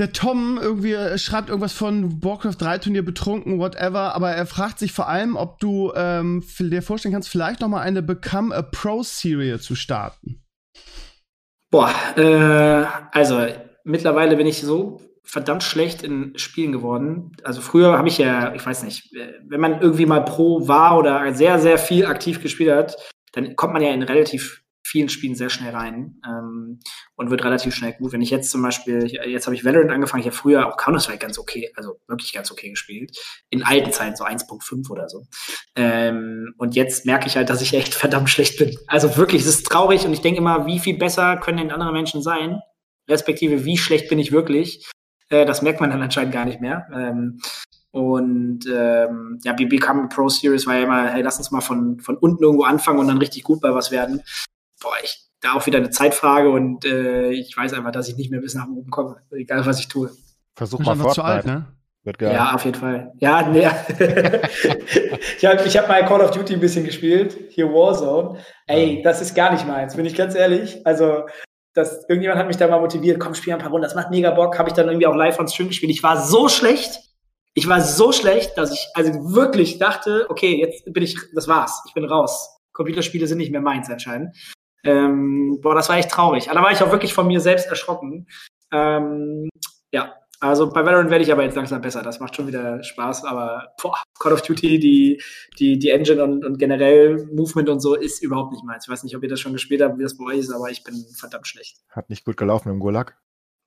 Der Tom irgendwie schreibt irgendwas von Warcraft 3 Turnier betrunken, whatever, aber er fragt sich vor allem, ob du ähm, dir vorstellen kannst, vielleicht nochmal eine Become a Pro Serie zu starten. Boah, äh, also mittlerweile bin ich so verdammt schlecht in Spielen geworden. Also früher habe ich ja, ich weiß nicht, äh, wenn man irgendwie mal Pro war oder sehr, sehr viel aktiv gespielt hat, dann kommt man ja in relativ vielen Spielen sehr schnell rein ähm, und wird relativ schnell gut. Wenn ich jetzt zum Beispiel, jetzt habe ich Valorant angefangen, ich habe früher auch Counter-Strike ganz okay, also wirklich ganz okay gespielt. In alten Zeiten, so 1.5 oder so. Ähm, und jetzt merke ich halt, dass ich echt verdammt schlecht bin. Also wirklich, es ist traurig und ich denke immer, wie viel besser können denn andere Menschen sein? Respektive, wie schlecht bin ich wirklich? Äh, das merkt man dann anscheinend gar nicht mehr. Ähm, und ähm, ja, Become Pro Series war ja immer, hey, lass uns mal von, von unten irgendwo anfangen und dann richtig gut bei was werden. Boah, ich, da auch wieder eine Zeitfrage und äh, ich weiß einfach, dass ich nicht mehr bis nach oben komme, egal was ich tue. Versuch mal Fortnite. zu alt, ne? Wird geil. Ja, auf jeden Fall. Ja, nee. ich habe ich hab mal Call of Duty ein bisschen gespielt, hier Warzone. Ey, das ist gar nicht meins, bin ich ganz ehrlich. Also, das, irgendjemand hat mich da mal motiviert, komm, spiel ein paar Runden, das macht mega Bock. Habe ich dann irgendwie auch live on Stream gespielt. Ich war so schlecht, ich war so schlecht, dass ich also wirklich dachte, okay, jetzt bin ich, das war's, ich bin raus. Computerspiele sind nicht mehr meins anscheinend. Ähm, boah, das war echt traurig. Aber da war ich auch wirklich von mir selbst erschrocken. Ähm, ja, also bei Valorant werde ich aber jetzt langsam besser. Das macht schon wieder Spaß. Aber boah, Call of Duty, die, die, die Engine und, und generell Movement und so ist überhaupt nicht meins. Ich weiß nicht, ob ihr das schon gespielt habt, wie das bei euch ist, aber ich bin verdammt schlecht. Hat nicht gut gelaufen im Gulag.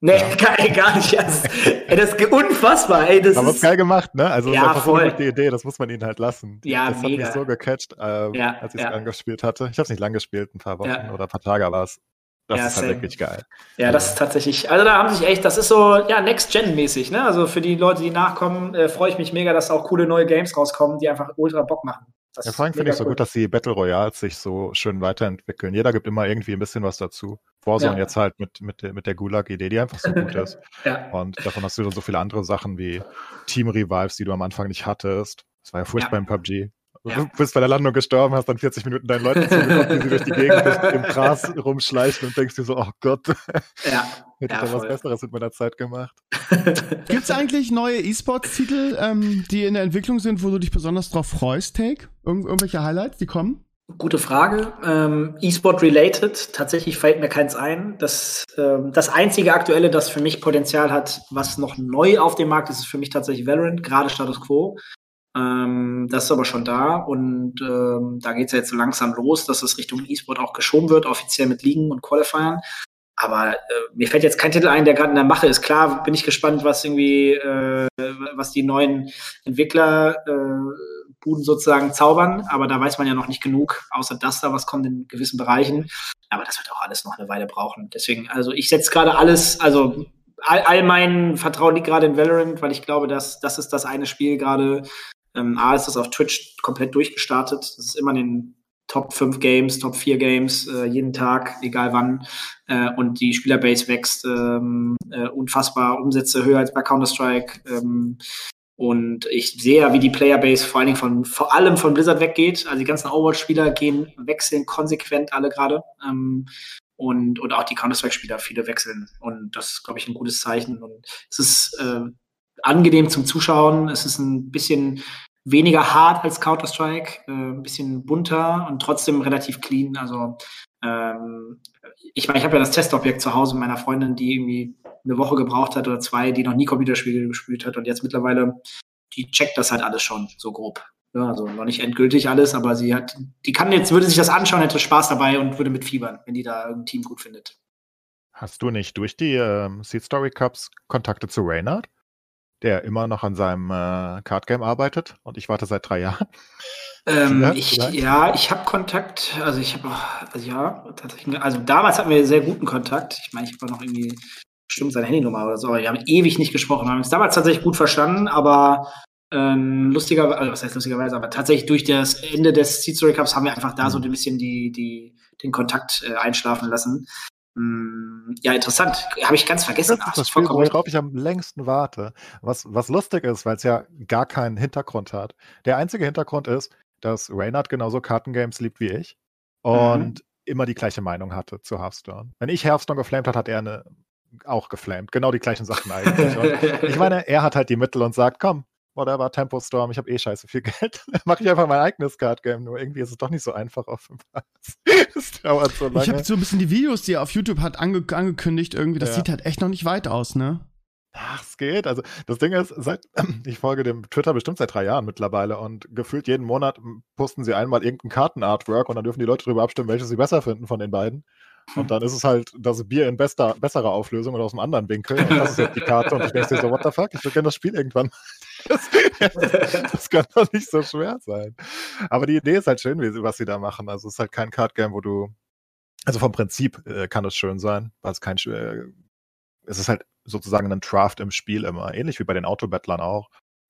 Nee, ja. gar, nicht. Ey, das ist unfassbar. Ey, das Aber ist geil gemacht, ne? Also ja, das voll. die Idee, das muss man ihnen halt lassen. Ja, das mega. hat mich so gecatcht, äh, ja, als ich es ja. angespielt hatte. Ich habe es nicht lang gespielt, ein paar Wochen Ja. oder ein paar Tage war es. Das Ja, ist halt wirklich geil. Ja, das ist tatsächlich, also da haben sich echt, das ist so, ja, Next-Gen-mäßig, ne? Also für die Leute, die nachkommen, äh, freue ich mich mega, dass auch coole neue Games rauskommen, die einfach ultra Bock machen. Das Ja, vor allem finde ich so gut, dass die Battle Royals sich so schön weiterentwickeln. Jeder gibt immer irgendwie ein bisschen was dazu. Warzone Ja. jetzt halt mit, mit, der- mit der Gulag-Idee, die einfach so gut ist. Ja, Und davon hast du dann so viele andere Sachen wie Team-Revives, die du am Anfang nicht hattest. Das war ja furchtbar Ja. im PUBG. Du bist bei der Landung gestorben, hast dann 40 Minuten deinen Leuten zugeguckt, wie sie durch die Gegend im Gras rumschleichen und denkst dir so, oh Gott, ja. hätte Ja, ich da was. Besseres mit meiner Zeit gemacht. Gibt's eigentlich neue E-Sports-Titel, ähm, die in der Entwicklung sind, wo du dich besonders drauf freust, Take? Irgend irgendwelche Highlights, die kommen? Gute Frage. Ähm, E-Sport related, tatsächlich fällt mir keins ein. Das, ähm, das einzige aktuelle, das für mich Potenzial hat, was noch neu auf dem Markt ist, ist für mich tatsächlich Valorant, gerade Status Quo. Ähm, das ist aber schon da und ähm, da geht es ja jetzt so langsam los, dass es Richtung E-Sport auch geschoben wird, offiziell mit Ligen und Qualifiern. Aber äh, mir fällt jetzt kein Titel ein, der gerade in der Mache ist. Klar bin ich gespannt, was irgendwie, äh, was die neuen Entwickler äh, Buden sozusagen zaubern, aber da weiß man ja noch nicht genug, außer dass da was kommt in gewissen Bereichen. Aber das wird auch alles noch eine Weile brauchen. Deswegen, also ich setze gerade alles, also all, all mein Vertrauen liegt gerade in Valorant, weil ich glaube, dass das ist das eine Spiel gerade. Ähm, A ist das auf Twitch komplett durchgestartet. Das ist immer in den Top 5 Games, Top 4 Games, äh, jeden Tag, egal wann. Äh, und die Spielerbase wächst ähm, äh, unfassbar, Umsätze höher als bei Counter-Strike. Ähm, und ich sehe ja, wie die Playerbase vor allen Dingen von, vor allem von Blizzard weggeht. Also die ganzen Overwatch-Spieler gehen, wechseln konsequent alle gerade. Ähm, und, und auch die Counter-Strike-Spieler, viele wechseln. Und das ist, glaube ich, ein gutes Zeichen. Und es ist äh, angenehm zum Zuschauen. Es ist ein bisschen weniger hart als Counter-Strike, äh, ein bisschen bunter und trotzdem relativ clean. Also ähm, ich meine, ich habe ja das Testobjekt zu Hause meiner Freundin, die irgendwie eine Woche gebraucht hat oder zwei, die noch nie Computerspiele gespielt hat und jetzt mittlerweile, die checkt das halt alles schon so grob. Ja, also noch nicht endgültig alles, aber sie hat, die kann jetzt, würde sich das anschauen, hätte Spaß dabei und würde mitfiebern, wenn die da irgendein Team gut findet. Hast du nicht durch die ähm, Seed Story Cups Kontakte zu Reynard, der immer noch an seinem äh, Card Game arbeitet und ich warte seit drei Jahren? Ähm, Ja, ich, ja, ich habe Kontakt, also ich habe auch, also ja, tatsächlich, also damals hatten wir sehr guten Kontakt. Ich meine, ich habe noch irgendwie bestimmt seine Handynummer oder so, aber wir haben ewig nicht gesprochen. Wir haben uns damals tatsächlich gut verstanden, aber ähm, lustigerweise, also was heißt lustigerweise, aber tatsächlich durch das Ende des Seed Story Cups haben wir einfach da so ein bisschen die, die, den Kontakt äh, einschlafen lassen. Ja, interessant. Habe ich ganz vergessen. Das Ach, ist das ist Spiel, vollkommen worauf ich am längsten warte. Was, was lustig ist, weil es ja gar keinen Hintergrund hat. Der einzige Hintergrund ist, dass Reynard genauso Kartengames liebt wie ich und immer die gleiche Meinung hatte zu Hearthstone. Wenn ich Hearthstone geflamed hat, hat er eine auch geflamed. Genau die gleichen Sachen eigentlich. Ich meine, er hat halt die Mittel und sagt, komm, whatever, Tempo Storm, ich habe eh scheiße viel Geld. Mache ich einfach mein eigenes Card Game. Nur irgendwie ist es doch nicht so einfach offenbar. es dauert so lange. Ich habe so ein bisschen die Videos, die er auf YouTube hat, ange angekündigt, irgendwie. Das ja. sieht halt echt noch nicht weit aus, ne? Ach, es geht. Also das Ding ist, seit, ich folge dem Twitter bestimmt seit drei Jahren mittlerweile und gefühlt jeden Monat posten sie einmal irgendein Kartenartwork und dann dürfen die Leute darüber abstimmen, welches sie besser finden von den beiden. Und dann ist es halt das Bier in bester, besserer Auflösung oder aus einem anderen Winkel. Und das ist jetzt die Karte. Und ich denke so, what the fuck? Ich will gerne das Spiel irgendwann. Das, das, kann doch nicht so schwer sein. Aber die Idee ist halt schön, wie, was sie da machen. Also es ist halt kein Card-Game, wo du. Also vom Prinzip äh, kann es schön sein, weil es kein. Äh, es ist halt sozusagen ein Draft im Spiel immer. Ähnlich wie bei den Autobattlern auch.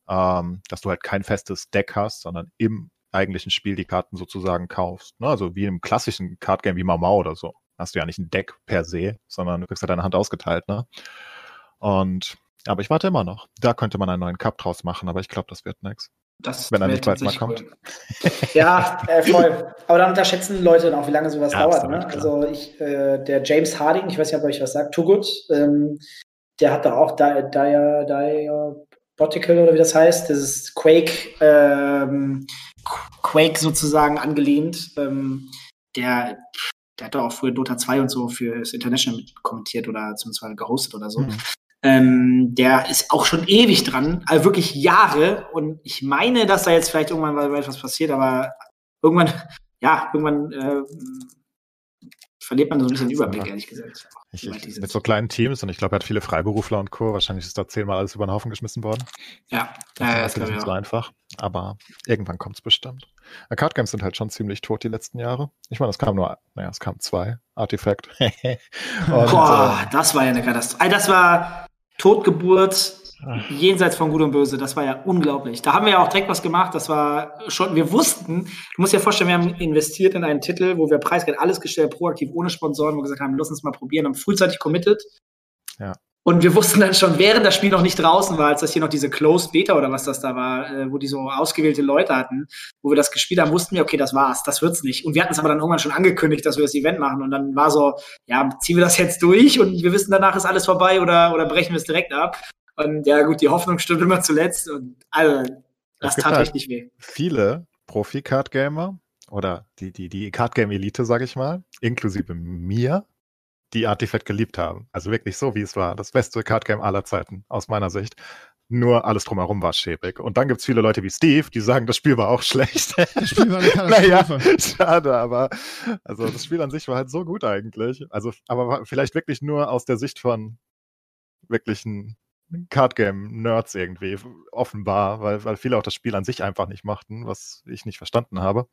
Ähm, dass du halt kein festes Deck hast, sondern im eigentlichen Spiel die Karten sozusagen kaufst. Ne? Also wie im klassischen Card-Game wie Mau Mau oder so hast du ja nicht ein Deck per se, sondern du kriegst ja deine Hand ausgeteilt, ne? Und, aber ich warte immer noch. Da könnte man einen neuen Cup draus machen, aber ich glaube, das wird nichts. Das wenn er nicht bald mal kommt. Ja, äh, voll. Aber dann unterschätzen Leute dann auch, wie lange sowas ja, dauert. Ne? Also ich, äh, der James Harding, ich weiß nicht, ob euch was sagt, Too Good, ähm, der hat da auch Diabotical oder wie das heißt, das ist Quake, ähm, Quake sozusagen angelehnt. Ähm, der der hat doch auch früher Dota 2 und so für das International kommentiert oder zumindest gehostet oder so. Mhm. Ähm, der ist auch schon ewig dran, also wirklich Jahre. Und ich meine, dass da jetzt vielleicht irgendwann mal etwas passiert, aber irgendwann, ja, irgendwann äh, verliert man so ein bisschen den Überblick, ehrlich gesagt. Ich, ich, mit so kleinen Teams und ich glaube, er hat viele Freiberufler und Co. Wahrscheinlich ist da zehnmal alles über den Haufen geschmissen worden. Ja, das ja, ist nicht so einfach. Aber irgendwann kommt es bestimmt. Card Games sind halt schon ziemlich tot die letzten Jahre. Ich meine, es kam nur, naja, es kam zwei. Artifact. Boah, äh, das war ja eine Katastrophe. Das war Totgeburt jenseits von Gut und Böse. Das war ja unglaublich. Da haben wir ja auch direkt was gemacht. Das war schon, wir wussten, du musst dir vorstellen, wir haben investiert in einen Titel, wo wir preisgeld alles gestellt, proaktiv, ohne Sponsoren, wo wir gesagt haben, lass uns mal probieren, haben frühzeitig committed. Ja. Und wir wussten dann schon, während das Spiel noch nicht draußen war, als das hier noch diese Closed Beta oder was das da war, äh, wo die so ausgewählte Leute hatten, wo wir das gespielt haben, wussten wir, okay, das war's, das wird's nicht. Und wir hatten es aber dann irgendwann schon angekündigt, dass wir das Event machen. Und dann war so, ja, ziehen wir das jetzt durch und wir wissen, danach ist alles vorbei oder, oder brechen wir es direkt ab. Und ja, gut, die Hoffnung stimmt immer zuletzt. Und also, das tat halt richtig weh. Viele Profi-Card-Gamer oder die, die, die Card-Game-Elite, sag ich mal, inklusive mir, die Artifact geliebt haben. Also wirklich so, wie es war. Das beste Card-Game aller Zeiten, aus meiner Sicht. Nur alles drumherum war schäbig. Und dann gibt es viele Leute wie Steve, die sagen, das Spiel war auch schlecht. Das Spiel war eine Katastrophe. naja, schade, aber also das Spiel an sich war halt so gut eigentlich. Also, aber vielleicht wirklich nur aus der Sicht von wirklichen Cardgame-Nerds irgendwie, offenbar, weil, weil viele auch das Spiel an sich einfach nicht mochten, was ich nicht verstanden habe.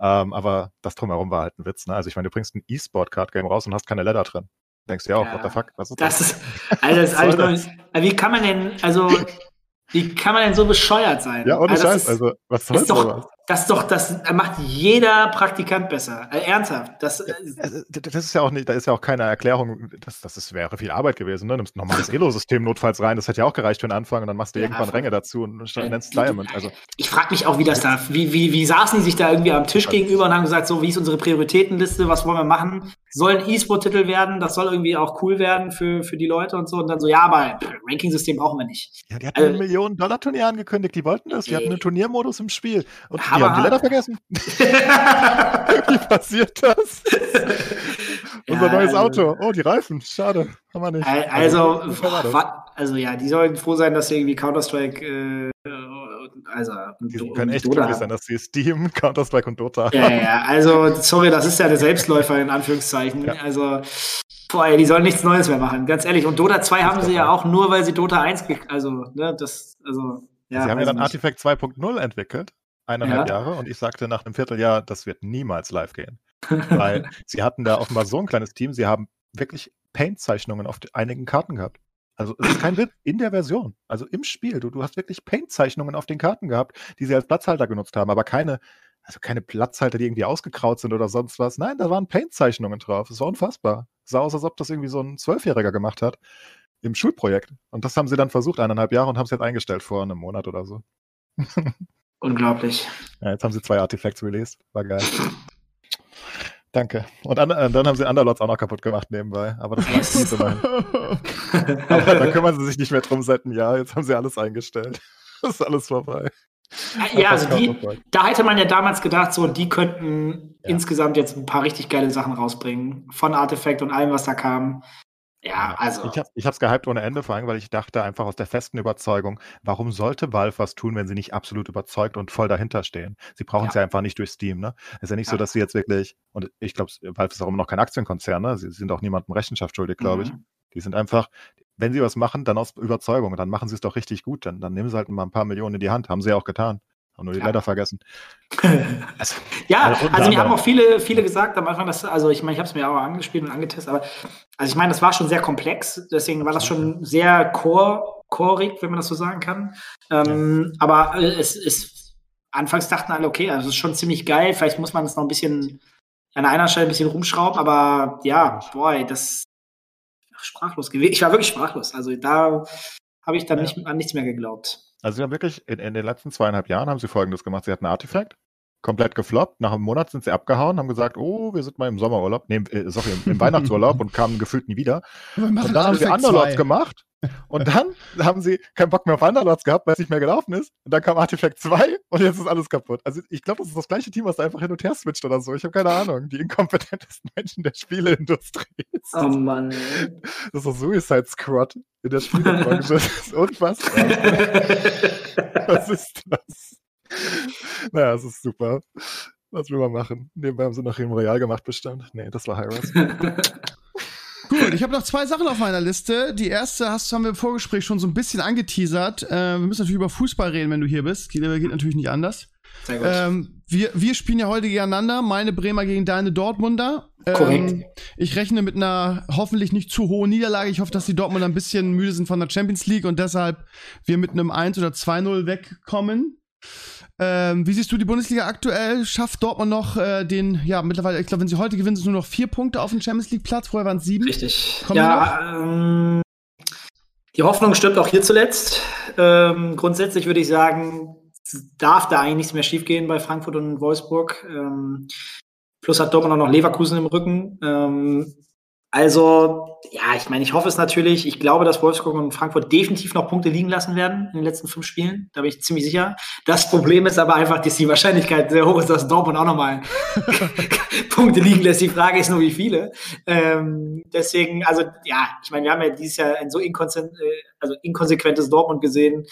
Ähm, aber das drumherum war halt ein Witz. Ne? Also ich meine, du bringst ein E-Sport-Card-Game raus und hast keine Leather drin. Denkst du ja auch, ja, what the fuck, was ist das? Das ist, also das ist alles, wie kann man denn, also wie kann man denn so bescheuert sein? Ja, ohne also Scheiß. Ist, also, was soll doch, Das ist doch, das macht jeder Praktikant besser. Äh, ernsthaft. Das, äh, also, das ist ja auch nicht, da ist ja auch keine Erklärung, das, das ist, wäre viel Arbeit gewesen. Ne? Nimmst ein normales Elo-System notfalls rein, das hätte ja auch gereicht für den Anfang und dann machst du ja, irgendwann Ränge dazu und äh, nennst Diamond. Also, ich frage mich auch, wie das da, wie, wie, wie saßen die sich da irgendwie am Tisch also, gegenüber und haben gesagt, so, wie ist unsere Prioritätenliste, was wollen wir machen? Soll ein E-Sport-Titel werden, das soll irgendwie auch cool werden für, für die Leute und so. Und dann so, ja, aber Ranking-System brauchen wir nicht. Ja, die hatten also, ein Millionen-Dollar-Turnier angekündigt, die wollten das, die hatten einen Turniermodus im Spiel. Und die haben die Letter vergessen. Wie passiert das? Unser ja, neues also, Auto. Oh, die Reifen. Schade. Haben wir nicht. Also, also, also ja, die sollen froh sein, dass sie irgendwie Counter-Strike äh, also die können echt glücklich sein, dass sie Steam, Counter-Strike und Dota ja, haben. Ja, also sorry, das ist ja der Selbstläufer in Anführungszeichen. Ja. Also boah, die sollen nichts Neues mehr machen, ganz ehrlich. Und Dota 2 haben sie ja auch nur, weil sie Dota 1, also ne, das, also ja. Sie haben ja dann nicht. Artifact 2.0 entwickelt eineinhalb ja. Jahre und ich sagte nach einem Vierteljahr, das wird niemals live gehen. Weil sie hatten da offenbar so ein kleines Team, sie haben wirklich Paint-Zeichnungen auf einigen Karten gehabt. Also es ist kein Witz, in der Version, also im Spiel, du, du hast wirklich Paint-Zeichnungen auf den Karten gehabt, die sie als Platzhalter genutzt haben, aber keine, also keine Platzhalter, die irgendwie ausgekraut sind oder sonst was. Nein, da waren Paint-Zeichnungen drauf. Es war unfassbar. Es sah aus, als ob das irgendwie so ein Zwölfjähriger gemacht hat im Schulprojekt. Und das haben sie dann versucht, eineinhalb Jahre und haben es jetzt eingestellt vor einem Monat oder so. Unglaublich. Ja, jetzt haben sie zwei Artifacts released. War geil. Danke. Und an, äh, dann haben sie Underlords auch noch kaputt gemacht nebenbei. Aber das war nicht so Aber da kümmern sie sich nicht mehr drum seit einem Jahr. Jetzt haben sie alles eingestellt. ist alles vorbei. Ja, also die, da hätte man ja damals gedacht, so, die könnten ja. insgesamt jetzt ein paar richtig geile Sachen rausbringen. Von Artefakt und allem, was da kam. Ja, also. Ich habe es gehypt ohne Ende, vor allem, weil ich dachte einfach aus der festen Überzeugung, warum sollte Valve was tun, wenn sie nicht absolut überzeugt und voll dahinter stehen? Sie brauchen es ja. ja. einfach nicht durch Steam, ne? ist ja nicht ja. so, dass sie jetzt wirklich, und ich glaube, Valve ist auch immer noch kein Aktienkonzern, ne? Sie sind auch niemandem Rechenschaft schuldig, glaube mhm. ich. Die sind einfach, wenn sie was machen, dann aus Überzeugung, dann machen sie es doch richtig gut, dann, dann nehmen sie halt mal ein paar Millionen in die Hand, haben sie ja auch getan. Haben nur die. Leiter vergessen. also, ja, also, also mir haben auch viele, viele gesagt am Anfang, dass, also ich meine, ich habe es mir auch angespielt und angetestet, aber also ich meine, das war schon sehr komplex, deswegen war das schon sehr core, coreig, wenn man das so sagen kann. Ähm, ja. Aber äh, es ist, anfangs dachten alle, okay, also es ist schon ziemlich geil, vielleicht muss man es noch ein bisschen an einer Stelle ein bisschen rumschrauben, aber ja, boy, das sprachlos gewesen. Ich war wirklich sprachlos. Also da habe ich dann ja. nicht an nichts mehr geglaubt. Also sie haben wirklich, in, in, den letzten zweieinhalb Jahren haben sie folgendes gemacht. Sie hatten Artifact, komplett gefloppt. Nach einem Monat sind sie abgehauen, haben gesagt, oh, wir sind mal im Sommerurlaub, nee, äh, sorry, im, im Weihnachtsurlaub und kamen gefühlt nie wieder. Und dann haben sie Underlords gemacht. Und dann haben sie keinen Bock mehr auf Underlords gehabt, weil es nicht mehr gelaufen ist. Und dann kam Artifact 2 und jetzt ist alles kaputt. Also ich glaube, das ist das gleiche Team, was da einfach hin und her switcht oder so. Ich habe keine Ahnung. Die inkompetentesten Menschen der Spieleindustrie. Oh Mann. Das ist so Suicide Squad in der Spielebranche. das ist unfassbar. was ist das? Naja, es ist super. Was will man machen? Nebenbei haben sie noch im Royal gemacht, bestimmt. Nee, das war Hyros. Gut, ich habe noch zwei Sachen auf meiner Liste. Die erste hast, haben wir im Vorgespräch schon so ein bisschen angeteasert. Äh, wir müssen natürlich über Fußball reden, wenn du hier bist. Geht, geht natürlich nicht anders. Sehr gut. Ähm, wir, wir spielen ja heute gegeneinander. Meine Bremer gegen deine Dortmunder. Ähm, Korrekt. Ich rechne mit einer hoffentlich nicht zu hohen Niederlage. Ich hoffe, dass die Dortmunder ein bisschen müde sind von der Champions League und deshalb wir mit einem 1 oder 2-0 wegkommen. Ähm, wie siehst du die Bundesliga aktuell? Schafft Dortmund noch äh, den, ja, mittlerweile, ich glaube, wenn sie heute gewinnen, sind es nur noch vier Punkte auf dem Champions League-Platz. Vorher waren es sieben. Richtig. Kommen ja, ähm, die Hoffnung stirbt auch hier zuletzt. Ähm, grundsätzlich würde ich sagen, darf da eigentlich nichts mehr schiefgehen bei Frankfurt und Wolfsburg. Ähm, plus hat Dortmund auch noch Leverkusen im Rücken. Also, ja, ich meine, ich hoffe es natürlich. Ich glaube, dass Wolfsburg und Frankfurt definitiv noch Punkte liegen lassen werden in den letzten fünf Spielen. Da bin ich ziemlich sicher. Das Problem ist aber einfach, dass die Wahrscheinlichkeit sehr hoch ist, dass Dortmund auch nochmal Punkte liegen lässt. Die Frage ist nur, wie viele. Ähm, deswegen, also, ja, ich meine, wir haben ja dieses Jahr ein so inkonsequent, äh, also inkonsequentes Dortmund gesehen.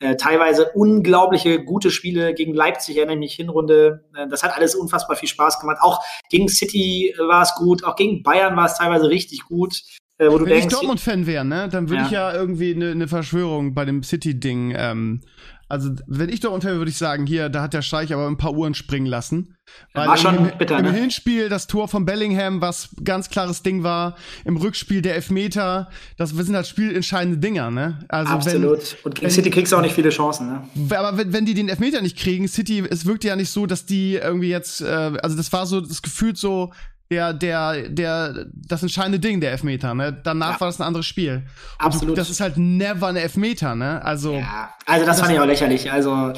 Äh, teilweise unglaubliche gute Spiele gegen Leipzig, erinnere ich mich, Hinrunde. Äh, das hat alles unfassbar viel Spaß gemacht. Auch gegen City war es gut, auch gegen Bayern war es teilweise richtig gut. Äh, wo Wenn du denkst, ich Dortmund-Fan wäre, ne, dann würde ja. ich ja irgendwie eine ne Verschwörung bei dem City-Ding ähm, also, wenn ich da unter würde ich sagen, hier, da hat der Scheich aber ein paar Uhren springen lassen. Weil war schon im, bitter, im ne? Hinspiel das Tor von Bellingham, was ganz klares Ding war, im Rückspiel der Elfmeter, das sind halt spielentscheidende Dinger, ne? Also Absolut. Wenn, Und gegen City kriegst du auch nicht viele Chancen, ne? Aber wenn, wenn die den Elfmeter nicht kriegen, City, es wirkt ja nicht so, dass die irgendwie jetzt, äh, also das war so das Gefühl so, der, der, der, das entscheidende Ding, der Elfmeter, ne? Danach ja. war das ein anderes Spiel. Und Absolut. Du, das ist halt never ein Elfmeter, ne? Also. Ja, also das, das fand ich auch lächerlich. Also,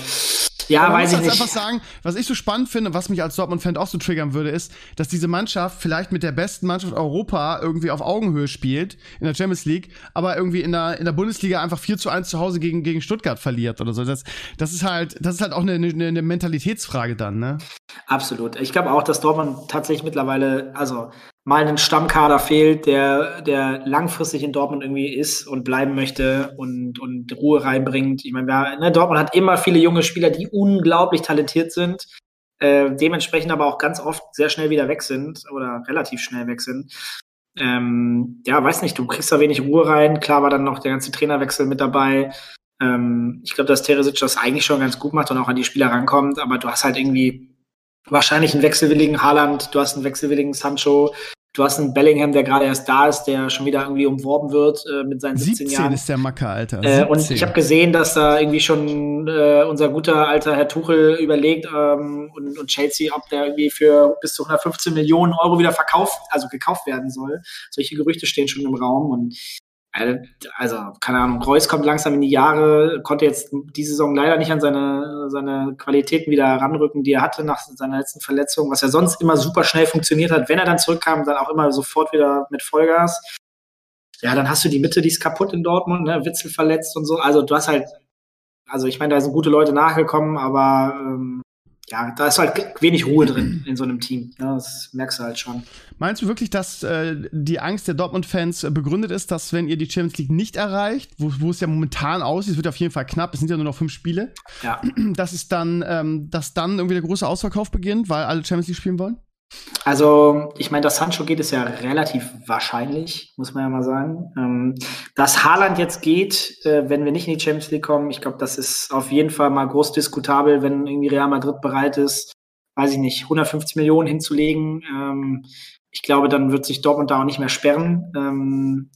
ja, weiß ich nicht. Ich muss einfach sagen, was ich so spannend finde, was mich als Dortmund-Fan auch so triggern würde, ist, dass diese Mannschaft vielleicht mit der besten Mannschaft Europa irgendwie auf Augenhöhe spielt in der Champions League, aber irgendwie in der, in der Bundesliga einfach 4 zu 1 zu Hause gegen, gegen Stuttgart verliert oder so. Das, das ist halt, das ist halt auch eine, eine, eine Mentalitätsfrage dann, ne? Absolut. Ich glaube auch, dass Dortmund tatsächlich mittlerweile, also mal einen Stammkader fehlt, der, der langfristig in Dortmund irgendwie ist und bleiben möchte und, und Ruhe reinbringt. Ich meine, ne, Dortmund hat immer viele junge Spieler, die unglaublich talentiert sind, äh, dementsprechend aber auch ganz oft sehr schnell wieder weg sind oder relativ schnell weg sind. Ähm, ja, weiß nicht, du kriegst da wenig Ruhe rein. Klar war dann noch der ganze Trainerwechsel mit dabei. Ähm, ich glaube, dass Teresic das eigentlich schon ganz gut macht und auch an die Spieler rankommt, aber du hast halt irgendwie wahrscheinlich einen wechselwilligen Haaland, du hast einen wechselwilligen Sancho, du hast einen Bellingham, der gerade erst da ist, der schon wieder irgendwie umworben wird äh, mit seinen 17, 17 Jahren. ist der Macker, Alter. Äh, und ich habe gesehen, dass da irgendwie schon äh, unser guter alter Herr Tuchel überlegt ähm, und, und Chelsea, ob der irgendwie für bis zu 115 Millionen Euro wieder verkauft, also gekauft werden soll. Solche Gerüchte stehen schon im Raum und also, keine Ahnung, Reus kommt langsam in die Jahre, konnte jetzt die Saison leider nicht an seine, seine Qualitäten wieder ranrücken, die er hatte nach seiner letzten Verletzung, was ja sonst immer super schnell funktioniert hat. Wenn er dann zurückkam, dann auch immer sofort wieder mit Vollgas. Ja, dann hast du die Mitte, die ist kaputt in Dortmund, ne? Witzel verletzt und so. Also du hast halt Also ich meine, da sind gute Leute nachgekommen, aber ähm, ja, da ist halt wenig Ruhe drin in so einem Team. Ja, das merkst du halt schon. Meinst du wirklich, dass äh, die Angst der Dortmund-Fans äh, begründet ist, dass wenn ihr die Champions League nicht erreicht, wo, wo es ja momentan aussieht, es wird auf jeden Fall knapp, es sind ja nur noch fünf Spiele, Ja. dass es dann, ähm, dass dann irgendwie der große Ausverkauf beginnt, weil alle Champions League spielen wollen? Also, ich meine, dass Sancho geht, ist ja relativ wahrscheinlich, muss man ja mal sagen. Ähm, dass Haaland jetzt geht, äh, wenn wir nicht in die Champions League kommen, ich glaube, das ist auf jeden Fall mal groß diskutabel, wenn irgendwie Real Madrid bereit ist, weiß ich nicht, 150 Millionen hinzulegen. Ähm, ich glaube, dann wird sich Dortmund da auch nicht mehr sperren. Ähm,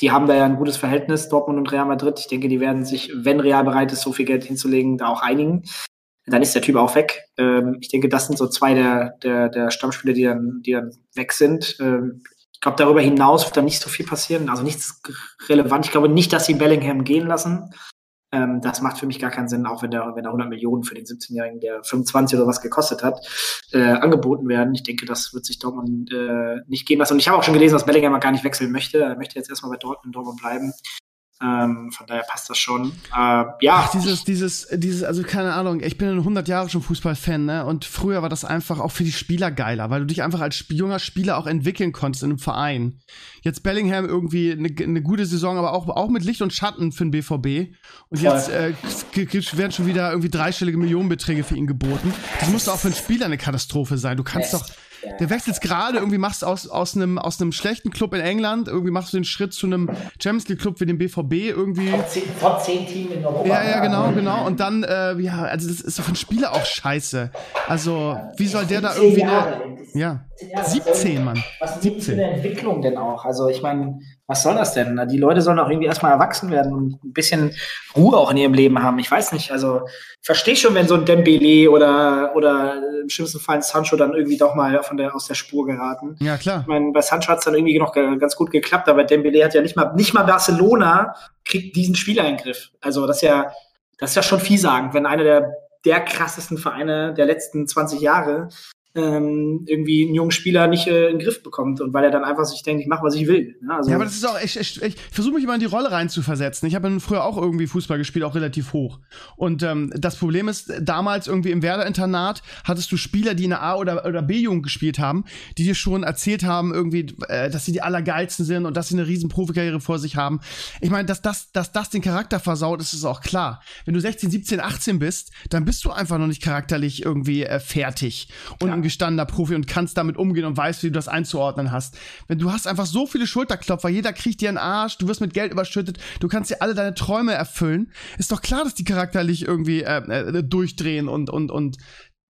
die haben da ja ein gutes Verhältnis, Dortmund und Real Madrid. Ich denke, die werden sich, wenn Real bereit ist, so viel Geld hinzulegen, da auch einigen dann ist der Typ auch weg. Ähm, ich denke, das sind so zwei der, der, der Stammspieler, die dann, die dann weg sind. Ähm, ich glaube, darüber hinaus wird da nicht so viel passieren, also nichts relevant. Ich glaube nicht, dass sie Bellingham gehen lassen. Ähm, das macht für mich gar keinen Sinn, auch wenn da, wenn da 100 Millionen für den 17-Jährigen, der 25 oder was gekostet hat, äh, angeboten werden. Ich denke, das wird sich Dortmund äh, nicht gehen lassen. Und ich habe auch schon gelesen, dass Bellingham gar nicht wechseln möchte. Er möchte jetzt erstmal bei Dortmund, Dortmund bleiben. Ähm, von daher passt das schon. Äh, ja. Ach, dieses, dieses, dieses, also keine Ahnung, ich bin 100 Jahre schon Fußballfan, ne? Und früher war das einfach auch für die Spieler geiler, weil du dich einfach als junger Spieler auch entwickeln konntest in einem Verein. Jetzt Bellingham irgendwie eine ne gute Saison, aber auch, auch mit Licht und Schatten für den BVB. Und Voll. jetzt äh, werden schon wieder irgendwie dreistellige Millionenbeträge für ihn geboten. Das muss doch auch für einen Spieler eine Katastrophe sein. Du kannst doch. Der wechselt gerade, irgendwie machst du aus, aus, einem, aus einem schlechten Club in England, irgendwie machst du den Schritt zu einem Champions League Club wie dem BVB irgendwie. Top 10 Team in Europa. Ja, ja, genau, genau. Und dann, äh, ja, also das ist doch einen Spieler auch scheiße. Also, wie soll der da irgendwie eine. Ja, 17, Mann. Was ist 17. für eine Entwicklung denn auch? Also, ich meine, was soll das denn? Die Leute sollen auch irgendwie erstmal erwachsen werden und ein bisschen Ruhe auch in ihrem Leben haben. Ich weiß nicht, also verstehe schon, wenn so ein Dembele oder, oder im schlimmsten Fall ein Sancho dann irgendwie doch mal von der, aus der Spur geraten. Ja, klar. Ich meine, bei Sancho hat es dann irgendwie noch ganz gut geklappt, aber Dembele hat ja nicht mal, nicht mal Barcelona kriegt diesen Spieler in den Griff. Also das ist ja, das ist ja schon vielsagend, wenn einer der, der krassesten Vereine der letzten 20 Jahre ähm, irgendwie einen jungen Spieler nicht äh, in den Griff bekommt und weil er dann einfach sich denkt, ich mache, was ich will. Ne? Also, ja, aber das ist auch, ich, ich, ich versuche mich immer in die Rolle rein zu versetzen. Ich habe ja früher auch irgendwie Fußball gespielt, auch relativ hoch. Und ähm, das Problem ist, damals irgendwie im Werder-Internat hattest du Spieler, die in der A- oder, oder B-Jugend gespielt haben, die dir schon erzählt haben, irgendwie, äh, dass sie die Allergeilsten sind und dass sie eine riesen Profikarriere vor sich haben. Ich meine, dass das, dass das den Charakter versaut, ist es auch klar. Wenn du 16, 17, 18 bist, dann bist du einfach noch nicht charakterlich irgendwie äh, fertig und ein gestandener Profi und kannst damit umgehen und weißt, wie du das einzuordnen hast. Wenn du hast einfach so viele Schulterklopfer, jeder kriegt dir einen Arsch, du wirst mit Geld überschüttet, du kannst dir alle deine Träume erfüllen, ist doch klar, dass die charakterlich irgendwie äh, äh, durchdrehen und und und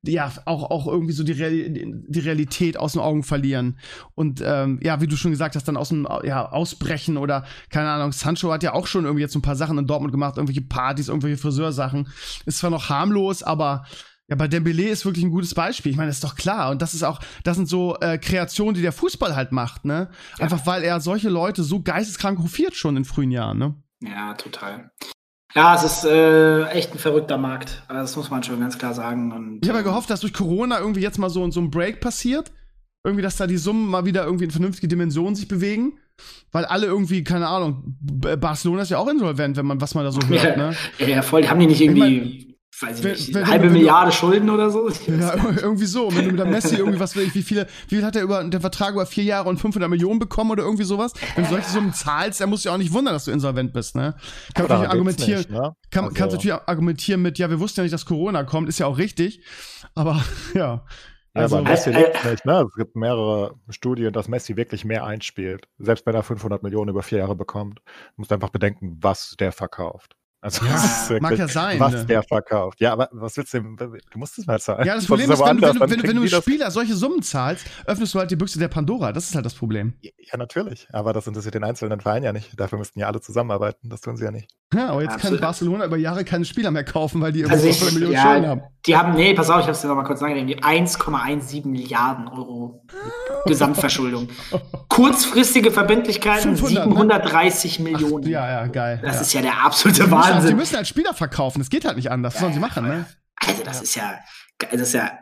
ja, auch, auch irgendwie so die, Real, die Realität aus den Augen verlieren. Und ähm, ja, wie du schon gesagt hast, dann aus dem ja, Ausbrechen oder, keine Ahnung, Sancho hat ja auch schon irgendwie jetzt ein paar Sachen in Dortmund gemacht, irgendwelche Partys, irgendwelche Friseursachen. Ist zwar noch harmlos, aber ja, bei Dembele ist wirklich ein gutes Beispiel. Ich meine, das ist doch klar. Und das ist auch, das sind so äh, Kreationen, die der Fußball halt macht, ne? Ja. Einfach weil er solche Leute so geisteskrank hofiert schon in frühen Jahren, ne? Ja, total. Ja, es ist äh, echt ein verrückter Markt. Also das muss man schon ganz klar sagen. Und, ich habe ja gehofft, dass durch Corona irgendwie jetzt mal so, so ein Break passiert. Irgendwie, dass da die Summen mal wieder irgendwie in vernünftige Dimensionen sich bewegen. Weil alle irgendwie, keine Ahnung, Barcelona ist ja auch insolvent, wenn man, was man da so hört, ja, ne? Ja, voll, haben die nicht irgendwie. Weiß ich Wenn- nicht, wenn- eine halbe wenn du- Milliarde Schulden oder so. Ja, irgendwie so. Und wenn du mit der Messi irgendwie was, wie viele, wie viel hat er über den Vertrag über vier Jahre und 500 Millionen bekommen oder irgendwie sowas? Wenn du solche Summen zahlst, dann musst du ja auch nicht wundern, dass du insolvent bist, ne? Kann Daran natürlich argumentieren, nicht, ne? kann, Also- kannst natürlich argumentieren mit, ja, wir wussten ja nicht, dass Corona kommt, ist ja auch richtig. Aber, ja. Ja, Also, aber Messi äh, lebt nicht, ne? Es gibt mehrere Studien, dass Messi wirklich mehr einspielt. Selbst wenn er 500 Millionen über vier Jahre bekommt, musst du einfach bedenken, was der verkauft. Also, Ja, das mag ja sein, was ne? der verkauft. Ja, aber was willst du, denn- du musst es mal sagen. ja, das Problem ist, wenn, du- wenn, wenn, wenn du das- Spieler solche Summen zahlst, öffnest du halt die Büchse der Pandora. Das ist halt das Problem. Ja, natürlich. Aber das interessiert den einzelnen Verein ja nicht. Dafür müssten ja alle zusammenarbeiten. Das tun sie ja nicht. Ja, aber jetzt Absolut. kann Barcelona über Jahre keine Spieler mehr kaufen, weil die irgendwie Also ich, 500 Millionen ja, Schulden haben. die haben, nee, pass auf, ich hab's dir noch mal kurz sagen, die 1,17 Milliarden Euro Gesamtverschuldung. Kurzfristige Verbindlichkeiten 500, ne? 730 Millionen. Ja, ja, geil. Das ja. ist ja der absolute Die halt, die Wahnsinn. müssen halt Spieler verkaufen. Das geht halt nicht anders. Was sollen sie machen, ne? Also das ist ja, das ist ja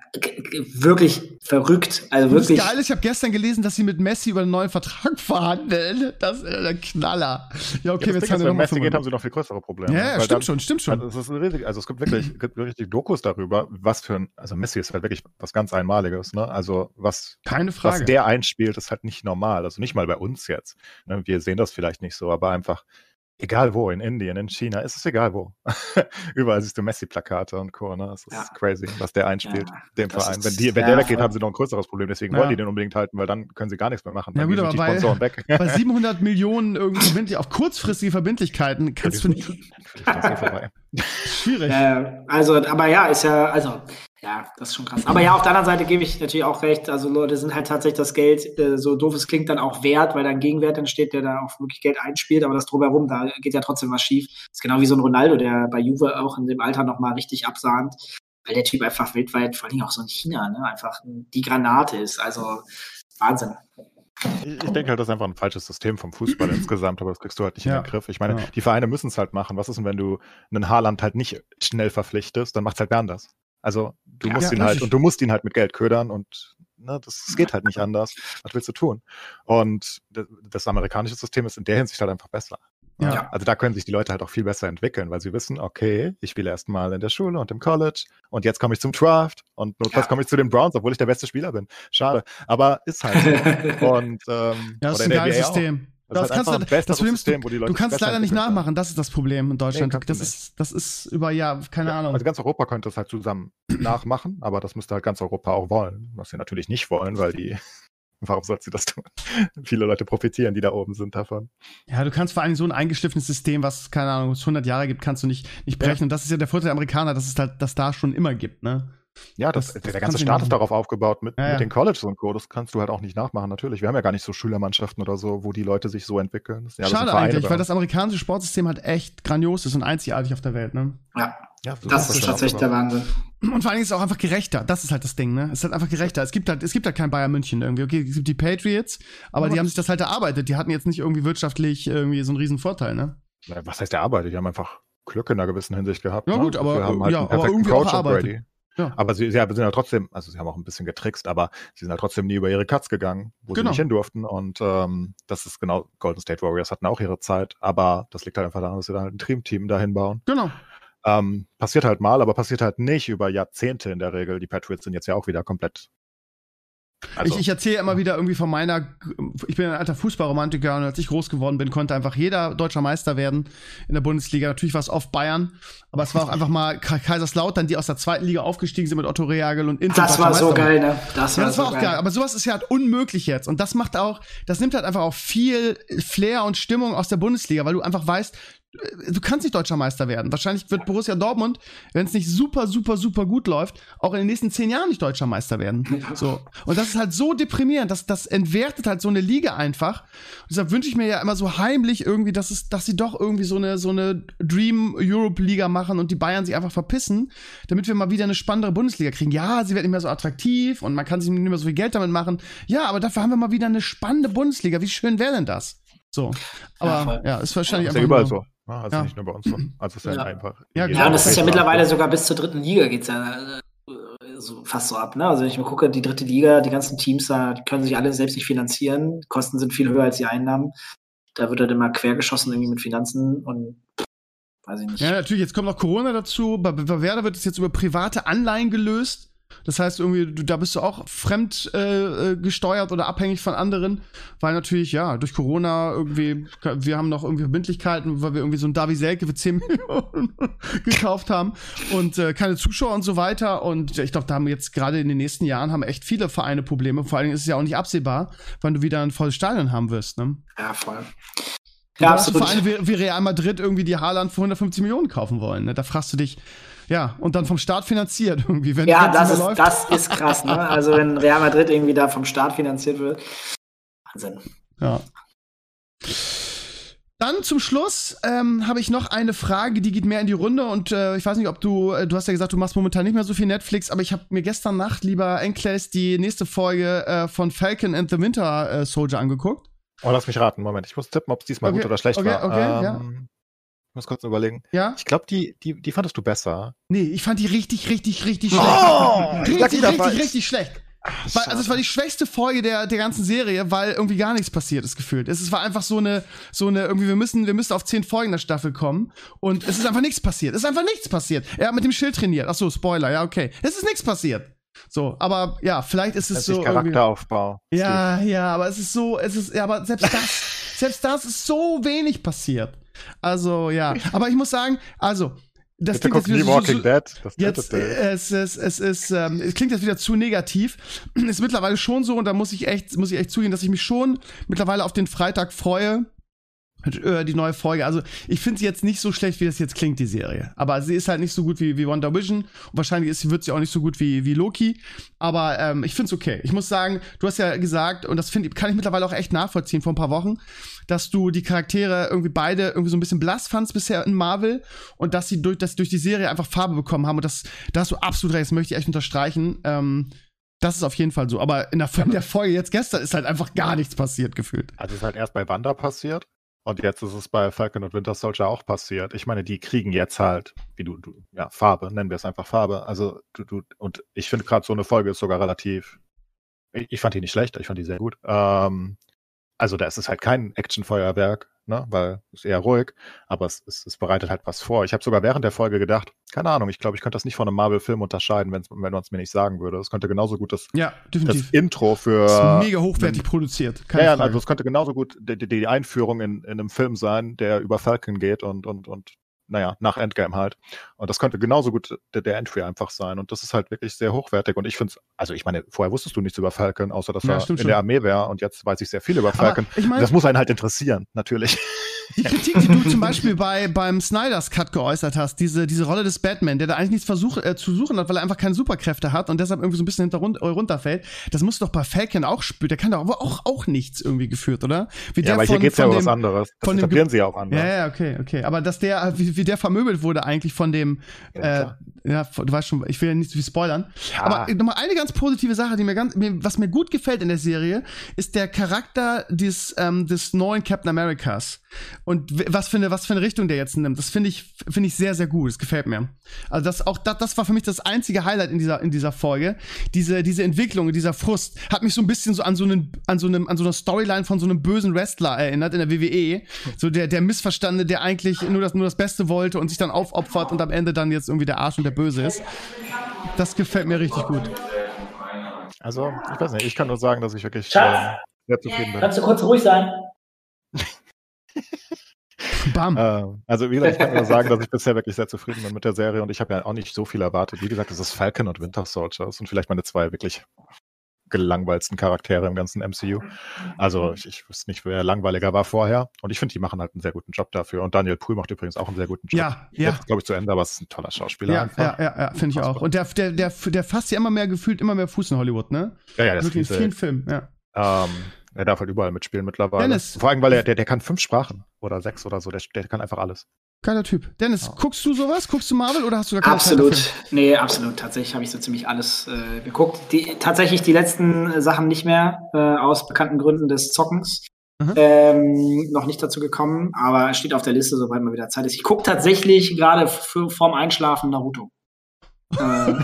wirklich verrückt. Also Und das wirklich. Geile ist, ich habe gestern gelesen, dass sie mit Messi über einen neuen Vertrag verhandeln. Das ist der Knaller. Ja, okay, ja, wir ist, ja wenn Messi geht, 500. haben sie noch viel größere Probleme. Ja, ja, stimmt dann- schon, stimmt schon. Also riesig, also es gibt wirklich, gibt richtig Dokus darüber, was für ein, also Messi ist halt wirklich was ganz Einmaliges, ne? Also was, Keine was Frage. der einspielt, ist halt nicht normal. Also nicht mal bei uns jetzt. Ne? Wir sehen das vielleicht nicht so, aber einfach, egal wo, in Indien, in China, ist es egal wo. Überall siehst du Messi-Plakate und Co. Ne? Es ist Ja. crazy, was der einspielt, Ja, dem das Verein. Wenn, die, wenn der weggeht, haben sie noch ein größeres Problem. Deswegen Ja. wollen die den unbedingt halten, weil dann können sie gar nichts mehr machen. Ja, Dann gut, aber die bei- Sponsoren weg. Bei 700 Millionen irgendwie verbindlich, auf kurzfristige Verbindlichkeiten kannst du nicht. Das. Schwierig. Äh, also, aber ja, ist ja, also, ja, das ist schon krass. Aber ja, auf der anderen Seite gebe ich natürlich auch recht. Also Leute sind halt tatsächlich das Geld, äh, so doof es klingt, dann auch wert, weil da ein Gegenwert entsteht, der da auch wirklich Geld einspielt. Aber das drumherum, da geht ja trotzdem was schief. Das ist genau wie so ein Ronaldo, der bei Juve auch in dem Alter nochmal richtig absahnt. Weil der Typ einfach weltweit, vor allem auch so in China, ne, einfach die Granate ist. Also Wahnsinn. Ich, denke halt, das ist einfach ein falsches System vom Fußball insgesamt, aber das kriegst du halt nicht Ja. in den Griff. Ich meine, Ja. die Vereine müssen es halt machen. Was ist denn, wenn du einen Haaland halt nicht schnell verpflichtest, dann macht's halt wer anders. Also du Ja, musst ja, ihn halt und du musst ihn halt mit Geld ködern und ne, das, das geht halt nicht anders. Was willst du tun? Und das, amerikanische System ist in der Hinsicht halt einfach besser. Ja. Ja. Also da können sich die Leute halt auch viel besser entwickeln, weil sie wissen, okay, ich spiele erstmal in der Schule und im College und jetzt komme ich zum Draft und notfalls Ja. komme ich zu den Browns, obwohl ich der beste Spieler bin. Schade. Aber ist halt so. Und ähm, Ja, das ist ein geiles NBA auch. Das, Das halt kannst du- das Problem System, wo die Leute Du kannst es leider nicht haben. nachmachen, das ist das Problem in Deutschland. Nee, du das, ist, das ist über, ja, keine Ahnung. Also ganz Europa könnte es halt zusammen nachmachen, aber das müsste halt ganz Europa auch wollen. Was sie natürlich nicht wollen, weil die, warum soll sie das tun? Viele Leute profitieren, die da oben sind davon. Ja, du kannst vor allem so ein eingeschliffenes System, was, keine Ahnung, es 100 Jahre gibt, kannst du nicht, nicht brechen. Ja. Und das ist ja der Vorteil der Amerikaner, dass es halt, das da schon immer gibt, ne? Ja, das, Das- das der ganze Staat ist darauf aufgebaut mit, Ja, ja. mit den Colleges und Co. Das kannst du halt auch nicht nachmachen, natürlich. Wir haben ja gar nicht so Schülermannschaften oder so, wo die Leute sich so entwickeln. Das ja Schade eigentlich, weil das amerikanische Sportsystem halt echt grandios ist und einzigartig auf der Welt, ne? ja, ja, das super ist tatsächlich der. Wahnsinn. Und vor allen Dingen ist es auch einfach gerechter. Das ist halt das Ding, ne? Es ist halt einfach gerechter. Es gibt halt, es gibt halt kein Bayern München irgendwie. Okay, es gibt die Patriots, aber Ja, die haben das- sich das halt erarbeitet. Die hatten jetzt nicht irgendwie wirtschaftlich irgendwie so einen riesen Vorteil, ne? Was heißt der Arbeit? Die haben einfach Glück in einer gewissen Hinsicht gehabt. Ja, ne? gut, aber, Sie haben halt ja, einen aber perfekten Coach und erarbeitet. Brady. Ja. Aber sie, sie sind ja trotzdem, also sie haben auch ein bisschen getrickst, aber sie sind ja trotzdem nie über ihre Cuts gegangen, wo Genau. sie nicht hin durften. Und ähm, das ist genau, Golden State Warriors hatten auch ihre Zeit, aber das liegt halt einfach daran, dass sie da halt ein Dreamteam dahin bauen. Genau. Ähm, passiert halt mal, aber passiert halt nicht über Jahrzehnte in der Regel. Die Patriots sind jetzt ja auch wieder komplett. Also, ich ich erzähle immer wieder irgendwie von meiner, ich bin ein alter Fußballromantiker und als ich groß geworden bin, konnte einfach jeder deutscher Meister werden in der Bundesliga. Natürlich war es oft Bayern, aber es war auch einfach mal Ka- Kaiserslautern, die aus der zweiten Liga aufgestiegen sind mit Otto Rehagel und Inter. Das war so geil, ne? Das Ja, war das so war auch geil. Aber sowas ist ja halt unmöglich jetzt. Und das macht auch, das nimmt halt einfach auch viel Flair und Stimmung aus der Bundesliga, weil du einfach weißt, du kannst nicht deutscher Meister werden. Wahrscheinlich wird Borussia Dortmund, wenn es nicht super, super, super gut läuft, auch in den nächsten zehn Jahren nicht deutscher Meister werden. So. Und das ist halt so deprimierend, dass das entwertet halt so eine Liga einfach. Und deshalb wünsche ich mir ja immer so heimlich irgendwie, dass es, dass sie doch irgendwie so eine, so eine Dream Europe Liga machen und die Bayern sich einfach verpissen, damit wir mal wieder eine spannendere Bundesliga kriegen. Ja, sie wird nicht mehr so attraktiv und man kann sich nicht mehr so viel Geld damit machen. Ja, aber dafür haben wir mal wieder eine spannende Bundesliga. Wie schön wäre denn das? So. Ja, Aber voll. ja, ist wahrscheinlich ist ja einfach überall nur- so. Ja, also Ja. nicht nur bei uns so. Also es ist ja, Ja. einfach. Ja, Ja, und das ist ja mittlerweile sogar bis zur dritten Liga geht's ja äh, so fast so ab. Ne? Also wenn ich mir gucke, die dritte Liga, die ganzen Teams da, die können sich alle selbst nicht finanzieren. Die Kosten sind viel höher als die Einnahmen. Da wird halt immer quergeschossen irgendwie mit Finanzen und weiß ich nicht. Ja, natürlich, jetzt kommt noch Corona dazu. Bei, bei Werder wird es jetzt über private Anleihen gelöst. Das heißt, irgendwie, du, da bist du auch fremd äh, äh, gesteuert oder abhängig von anderen, weil natürlich, ja, durch Corona irgendwie, wir haben noch irgendwie Verbindlichkeiten, weil wir irgendwie so ein Davi Selke für 10 Millionen gekauft haben und äh, keine Zuschauer und so weiter. Und ich glaube, da haben jetzt gerade in den nächsten Jahren haben echt viele Vereine Probleme. Vor allen Dingen ist es ja auch nicht absehbar, wann du wieder ein volles Stadion haben wirst. Ne? Ja, voll. Ja, absolut. Vereine wie, wie Real Madrid irgendwie die Haaland für 150 Millionen kaufen wollen. Ne? Da fragst du dich, ja, und dann vom Staat finanziert irgendwie. Wenn Ja, das ist, läuft. das ist krass, ne? Also wenn Real Madrid irgendwie da vom Staat finanziert wird. Wahnsinn. Ja. Dann zum Schluss ähm, habe ich noch eine Frage, die geht mehr in die Runde und äh, ich weiß nicht, ob du, äh, du hast ja gesagt, du machst momentan nicht mehr so viel Netflix, aber ich habe mir gestern Nacht, lieber Enkles, die nächste Folge äh, von Falcon and the Winter äh, Soldier angeguckt. Oh, lass mich raten, Moment. Ich muss tippen, ob es diesmal Okay, gut oder schlecht okay, war. okay, ja. ähm, muss kurz überlegen. Ja? Ich glaube, die, die, die fandest du besser. Nee, ich fand die richtig, richtig, richtig schlecht. Oh, ich sag richtig, richtig, richtig schlecht. Weil, also es war die schwächste Folge der, der ganzen Serie, weil irgendwie gar nichts passiert ist gefühlt. Es, es war einfach so eine, so eine, irgendwie, wir müssen, wir müssen auf zehn Folgen der Staffel kommen und es ist einfach nichts passiert. Es ist einfach nichts passiert. Er hat mit dem Schild trainiert. Ach so, Spoiler, ja, okay. Es ist nichts passiert. So, aber ja, vielleicht ist es Das so. Charakteraufbau. ja, ja, aber es ist so, es ist, ja, aber selbst das, selbst das ist so wenig passiert. Also, ja. Aber ich muss sagen, also, das Bitte klingt jetzt wieder Walking so, Dead. Das Jetzt, es, es, es, ist, ähm, es klingt jetzt wieder zu negativ. Ist mittlerweile schon so und da muss ich echt, muss ich echt zugeben, dass ich mich schon mittlerweile auf den Freitag freue. Äh, Die neue Folge. Also, ich finde sie jetzt nicht so schlecht, wie das jetzt klingt, die Serie. Aber sie ist halt nicht so gut wie, wie Wonder Vision. Und wahrscheinlich ist, wird sie auch nicht so gut wie, wie Loki. Aber ähm, ich finde es okay. Ich muss sagen, du hast ja gesagt, und das find, kann ich mittlerweile auch echt nachvollziehen vor ein paar Wochen, dass du die Charaktere irgendwie beide irgendwie so ein bisschen blass fandst bisher in Marvel und dass sie durch, dass sie durch die Serie einfach Farbe bekommen haben. Und das, da hast du absolut recht, das möchte ich echt unterstreichen. Ähm, das ist auf jeden Fall so. Aber in der, in der Folge jetzt gestern ist halt einfach gar nichts passiert gefühlt. Also es ist halt erst bei Wanda passiert und jetzt ist es bei Falcon und Winter Soldier auch passiert. Ich meine, die kriegen jetzt halt, wie du, du ja, Farbe, nennen wir es einfach Farbe. Also du, du, und ich finde gerade so eine Folge ist sogar relativ, ich, ich fand die nicht schlecht, ich fand die sehr gut. Ähm, also da ist es halt kein Actionfeuerwerk, ne, weil es ist eher ruhig, aber es, es, es bereitet halt was vor. Ich habe sogar während der Folge gedacht, keine Ahnung, ich glaube, ich könnte das nicht von einem Marvel-Film unterscheiden, wenn man es mir nicht sagen würde. Es könnte genauso gut das, Ja, das. Intro für ist mega hochwertig produziert. Keine ja, Frage. also es könnte genauso gut die, die- die Einführung in, in einem Film sein, der über Falcon geht und, und, und naja, nach Endgame halt. Und das könnte genauso gut der, der Entry einfach sein. Und das ist halt wirklich sehr hochwertig. Und ich finde es, also ich meine, vorher wusstest du nichts über Falcon, außer dass Ja, er in schon. der Armee wäre. Und jetzt weiß ich sehr viel über Falcon. ich meine, das muss einen halt interessieren, natürlich. Die Kritik, die du zum Beispiel bei, beim Snyder's Cut geäußert hast, diese, diese Rolle des Batman, der da eigentlich nichts versuch, äh, zu suchen hat, weil er einfach keine Superkräfte hat und deshalb irgendwie so ein bisschen hinter run- äh, runterfällt, das musst du doch bei Falcon auch spüren. Der kann doch aber auch, auch nichts irgendwie geführt, oder? Wie ja, aber hier geht's ja von um was anderes. Das von etablieren sie ja auch anders. Ja, ja, okay, okay. Aber dass der, wie, wie der vermöbelt wurde eigentlich von dem, Ja, äh, ja, du weißt schon, ich will ja nicht zu viel spoilern. Ja. Aber nochmal eine ganz positive Sache, die mir ganz, mir, was mir gut gefällt in der Serie, ist der Charakter des, ähm, des neuen Captain Americas. Und was für eine, was für eine Richtung der jetzt nimmt. Das finde ich, finde ich sehr, sehr gut. Das gefällt mir. Also das, auch das, das war für mich das einzige Highlight in dieser, in dieser Folge. Diese, diese Entwicklung, dieser Frust hat mich so ein bisschen so an so einen, an so einem, an so einer Storyline von so einem bösen Wrestler erinnert in der WWE. So der, der Missverstandene, der eigentlich nur das, nur das Beste wollte und sich dann aufopfert und am Ende dann jetzt irgendwie der Arsch und der Böse ist. Das gefällt mir richtig gut. Also, ich weiß nicht, ich kann nur sagen, dass ich wirklich ähm, sehr zufrieden bin. Kannst du kurz ruhig sein? Bam. Ähm, also wie gesagt, ich kann nur sagen, dass ich bisher wirklich sehr zufrieden bin mit der Serie und ich habe ja auch nicht so viel erwartet. Wie gesagt, es ist Falcon und Winter Soldier. Das sind vielleicht meine zwei wirklich gelangweilsten Charaktere im ganzen MCU. Also ich, ich wüsste nicht, wer langweiliger war vorher. Und ich finde, die machen halt einen sehr guten Job dafür. Und Daniel Poole macht übrigens auch einen sehr guten Job. Ja, ja. Jetzt glaube ich zu Ende, aber es ist ein toller Schauspieler Ja, einfach. ja, ja, ja finde ich auch. Und der, der, der, der fasst ja immer mehr gefühlt, immer mehr Fuß in Hollywood, ne? ja, ja, das Wirklich in ist vielen Filmen, ja. ähm, er darf halt überall mitspielen mittlerweile. Dennis. Vor allem, weil er, der, der kann fünf Sprachen oder sechs oder so. Der, der kann einfach alles. Geiler Typ. Dennis, Ja. guckst du sowas? Guckst du Marvel oder hast du da keine Zeit Absolut. Nee, absolut. Tatsächlich habe ich so ziemlich alles äh, geguckt. Die, tatsächlich die letzten äh, Sachen nicht mehr, äh, aus bekannten Gründen des Zockens. Mhm. Ähm, noch nicht dazu gekommen, aber steht auf der Liste, sobald mal wieder Zeit ist. Ich gucke tatsächlich gerade für- vorm Einschlafen Naruto. Äh,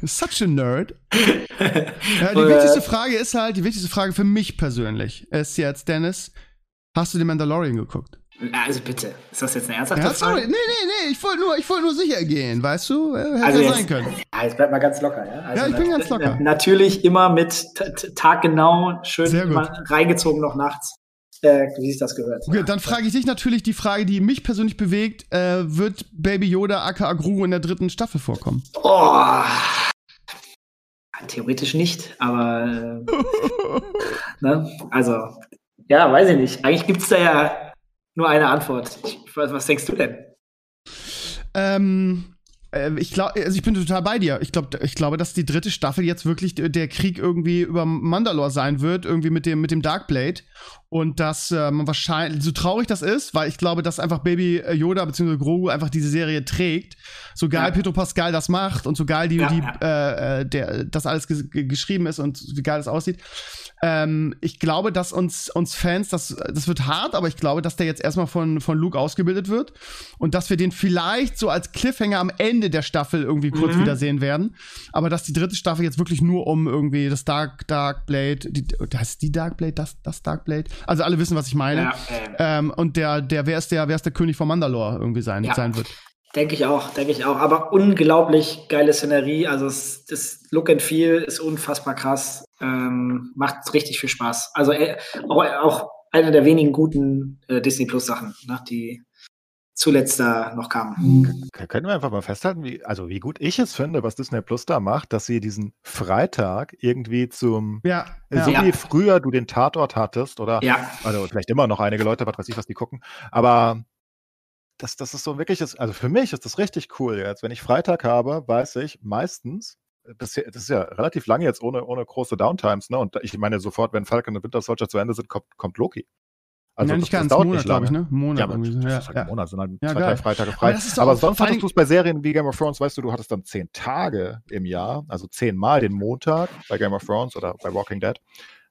Such a nerd. Ja, die wichtigste Frage ist halt, die wichtigste Frage für mich persönlich ist jetzt, Dennis, hast du den Mandalorian geguckt? also bitte, ist das jetzt eine ernsthafte Ja, sorry, Frage? nee, nee, nee, ich wollte nur, ich wollte nur sicher gehen, weißt du? Äh, Hätte Also ja jetzt- sein können. Ja, jetzt bleibt mal ganz locker, ja? Also Ja, ich bin ganz locker. nat- Natürlich immer mit taggenau, schön reingezogen noch nachts, äh, wie sich das gehört. Okay, dann frage ich dich natürlich die Frage, die mich persönlich bewegt, äh, wird Baby Yoda aka Gru in der dritten Staffel vorkommen? Oh. Theoretisch nicht, aber äh, ne? also, ja, weiß ich nicht. Eigentlich gibt es da ja nur eine Antwort. Ich, was, was denkst du denn? Ähm, äh, ich glaube, also ich bin total bei dir. Ich glaube, ich glaube, dass die dritte Staffel jetzt wirklich der Krieg irgendwie über Mandalore sein wird, irgendwie mit dem mit dem Darkblade und dass äh, man wahrscheinlich, so traurig das ist, weil ich glaube, dass einfach Baby äh, Yoda bzw. Grogu einfach diese Serie trägt, so geil Ja. Pedro Pascal das macht und so geil die, Ja, die. Äh, äh, der, das alles ges ge- geschrieben ist und wie geil das aussieht. Ähm, ich glaube, dass uns, uns Fans, das, das wird hart, aber ich glaube, dass der jetzt erstmal von, von Luke ausgebildet wird und dass wir den vielleicht so als Cliffhanger am Ende der Staffel irgendwie kurz Mhm. wiedersehen werden. Aber dass die dritte Staffel jetzt wirklich nur um irgendwie das Dark, Dark Blade, die, das ist die Dark Blade, das, das Dark Blade. Also alle wissen, was ich meine. Ja, ähm, Ähm, und der, der, wer ist der, wer ist der König von Mandalore irgendwie sein, Ja. sein wird. Denke ich auch, denke ich auch. Aber unglaublich geile Szenerie. Also es, das Look and Feel ist unfassbar krass. Ähm, macht richtig viel Spaß. Also äh, auch, auch einer der wenigen guten äh, Disney Plus Sachen, ne, die zuletzt da noch kamen. K- Können wir einfach mal festhalten, wie, also wie gut ich es finde, was Disney Plus da macht, dass sie diesen Freitag irgendwie zum, Ja, ja. so Ja. wie früher du den Tatort hattest oder, Ja, also vielleicht immer noch einige Leute, was weiß ich, was die gucken, aber das, das ist so wirklich, also für mich ist das richtig cool jetzt. Wenn ich Freitag habe, weiß ich meistens, äh, das ist ja relativ lange jetzt ohne, ohne große Downtimes, ne? Und ich meine sofort, wenn Falcon und Winter Soldier zu Ende sind, kommt, kommt Loki. ja, nicht ganz, einen Monat, glaube ich, ne? Monat Ja, aber irgendwie das ist halt ja. ein Monat, sind halt Ja, zwei, drei Freitage Aber frei. das Aber auch sonst hattest du es bei Serien wie Game of Thrones, weißt du, du hattest dann zehn Tage im Jahr, also zehnmal den Montag bei Game of Thrones oder bei Walking Dead.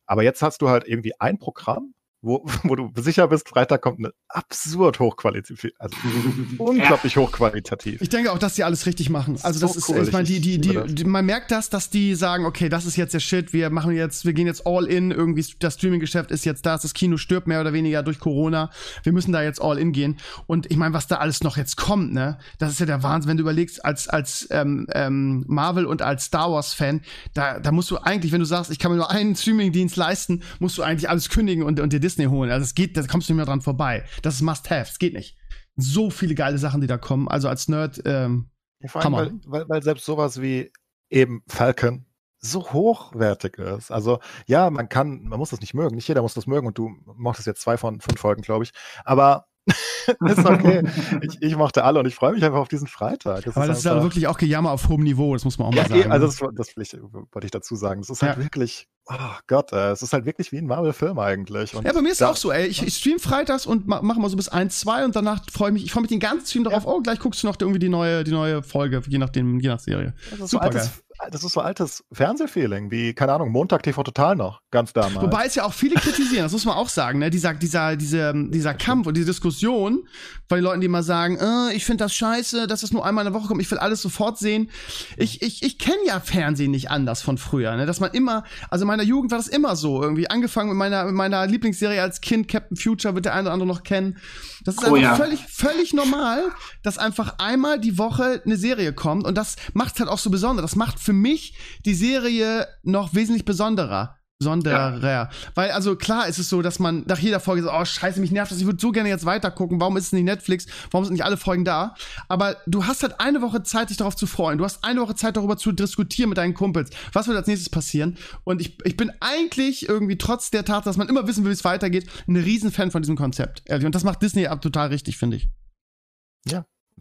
Aber jetzt hast du halt irgendwie ein Programm, wo, wo du sicher bist, Freitag kommt eine absurd hochqualitativ, also unglaublich hochqualitativ. Ich denke auch, dass die alles richtig machen. Also So das ist, cool. ich meine, die, die, die, die, man merkt das, dass die sagen, okay, das ist jetzt der Shit, wir machen jetzt, wir gehen jetzt all in, irgendwie das Streaming-Geschäft ist jetzt das, das Kino stirbt mehr oder weniger durch Corona, wir müssen da jetzt all in gehen. Und ich meine, was da alles noch jetzt kommt, ne, das ist ja der Wahnsinn, wenn du überlegst, als, als ähm, ähm, Marvel und als Star Wars-Fan, da, da musst du eigentlich, wenn du sagst, ich kann mir nur einen Streaming-Dienst leisten, musst du eigentlich alles kündigen und, und dir Disney holen. Also es geht, da kommst du nicht mehr dran vorbei. Das ist Must-Have, es geht nicht. So viele geile Sachen, die da kommen. Also als Nerd, ähm, Ja, vor allem, Hammer. weil, weil, weil selbst sowas wie eben Falcon so hochwertig ist. Also ja, man kann, man muss das nicht mögen, nicht jeder muss das mögen und du mochtest jetzt zwei von fünf Folgen, glaube ich. Aber ist okay. ich, ich mochte alle und ich freue mich einfach auf diesen Freitag. Aber das ist aber einfach- wirklich auch Gejammer auf hohem Niveau, das muss man auch ja, mal sagen. eh, also ne? das, das wollte ich dazu sagen. Es ist halt Ja. wirklich, oh Gott, äh, es ist halt wirklich wie ein Marvel-Film eigentlich. Und ja, bei mir ist da- auch so, ey. Ich, ich stream freitags und ma mache mal so bis 1, 2 und danach freue ich mich, ich freue mich den ganzen Stream darauf, oh, gleich guckst du noch irgendwie die neue, die neue Folge, je nachdem, je nach Serie. Das ist, so Super altes, das ist so altes Fernsehfeeling, wie, keine Ahnung, Montag TV Total noch, ganz damals. Wobei es ja auch viele kritisieren, das muss man auch sagen, ne? Dieser, dieser, diese, dieser Kampf und diese Diskussion von den Leuten, die immer sagen, äh, ich finde das scheiße, dass es nur einmal in der Woche kommt, ich will alles sofort sehen. Ich, ich, ich kenne ja Fernsehen nicht anders von früher, ne? Dass man immer, also in meiner Jugend war das immer so, irgendwie angefangen mit meiner, mit meiner Lieblingsserie als Kind, Captain Future, wird der eine oder andere noch kennen. Das ist Oh einfach ja. völlig, völlig normal, dass einfach einmal die Woche eine Serie kommt und das macht halt auch so besonders. Das macht für mich die Serie noch wesentlich besonderer. Besonderer. Weil, also klar ist es so, dass man nach jeder Folge so, oh scheiße, mich nervt das, ich würde so gerne jetzt weiter gucken, warum ist es nicht Netflix, warum sind nicht alle Folgen da? Aber du hast halt eine Woche Zeit, dich darauf zu freuen. Du hast eine Woche Zeit, darüber zu diskutieren mit deinen Kumpels. Was wird als nächstes passieren? Und ich, ich bin eigentlich irgendwie trotz der Tatsache, dass man immer wissen will, wie es weitergeht, ein Riesenfan von diesem Konzept. Ehrlich. Und das macht Disney ab total richtig, finde ich.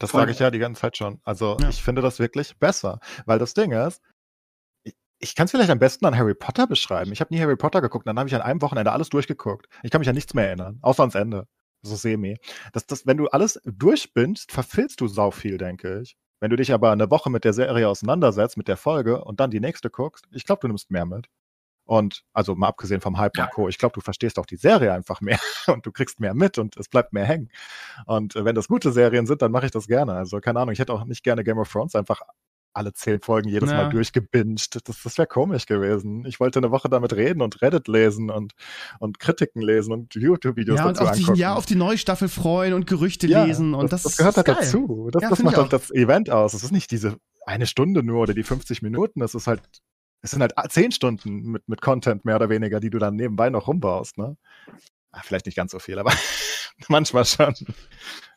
Das Voll. sage ich ja die ganze Zeit schon. Also Ja. ich finde das wirklich besser. Weil das Ding ist, ich, kann es vielleicht am besten an Harry Potter beschreiben. Ich habe nie Harry Potter geguckt, dann habe ich an einem Wochenende alles durchgeguckt. Ich kann mich an nichts mehr erinnern, außer ans Ende. So semi. Das, das, wenn du alles durchbindst, verfilzt du sau viel, denke ich. Wenn du dich aber eine Woche mit der Serie auseinandersetzt, mit der Folge und dann die nächste guckst, ich glaube, du nimmst mehr mit. Und also mal abgesehen vom Hype Ja. und Co., ich glaube, du verstehst auch die Serie einfach mehr und du kriegst mehr mit und es bleibt mehr hängen. Und äh, wenn das gute Serien sind, dann mache ich das gerne. Also keine Ahnung, ich hätte auch nicht gerne Game of Thrones einfach alle zehn Folgen jedes Ja. Mal durchgebinged. Das, das wäre komisch gewesen. Ich wollte eine Woche damit reden und Reddit lesen und, und Kritiken lesen und YouTube-Videos Ja, und dazu auf, die, angucken. ja, auf die neue Staffel freuen und Gerüchte Ja, lesen. Und das, das, gehört ist halt dazu. Das, Ja, das macht ich auch das Event aus. Es ist nicht diese eine Stunde nur oder die 50 Minuten. Es ist halt, es sind halt zehn Stunden mit, mit Content mehr oder weniger, die du dann nebenbei noch rumbaust. Ne? Ah, vielleicht nicht ganz so viel, aber manchmal schon.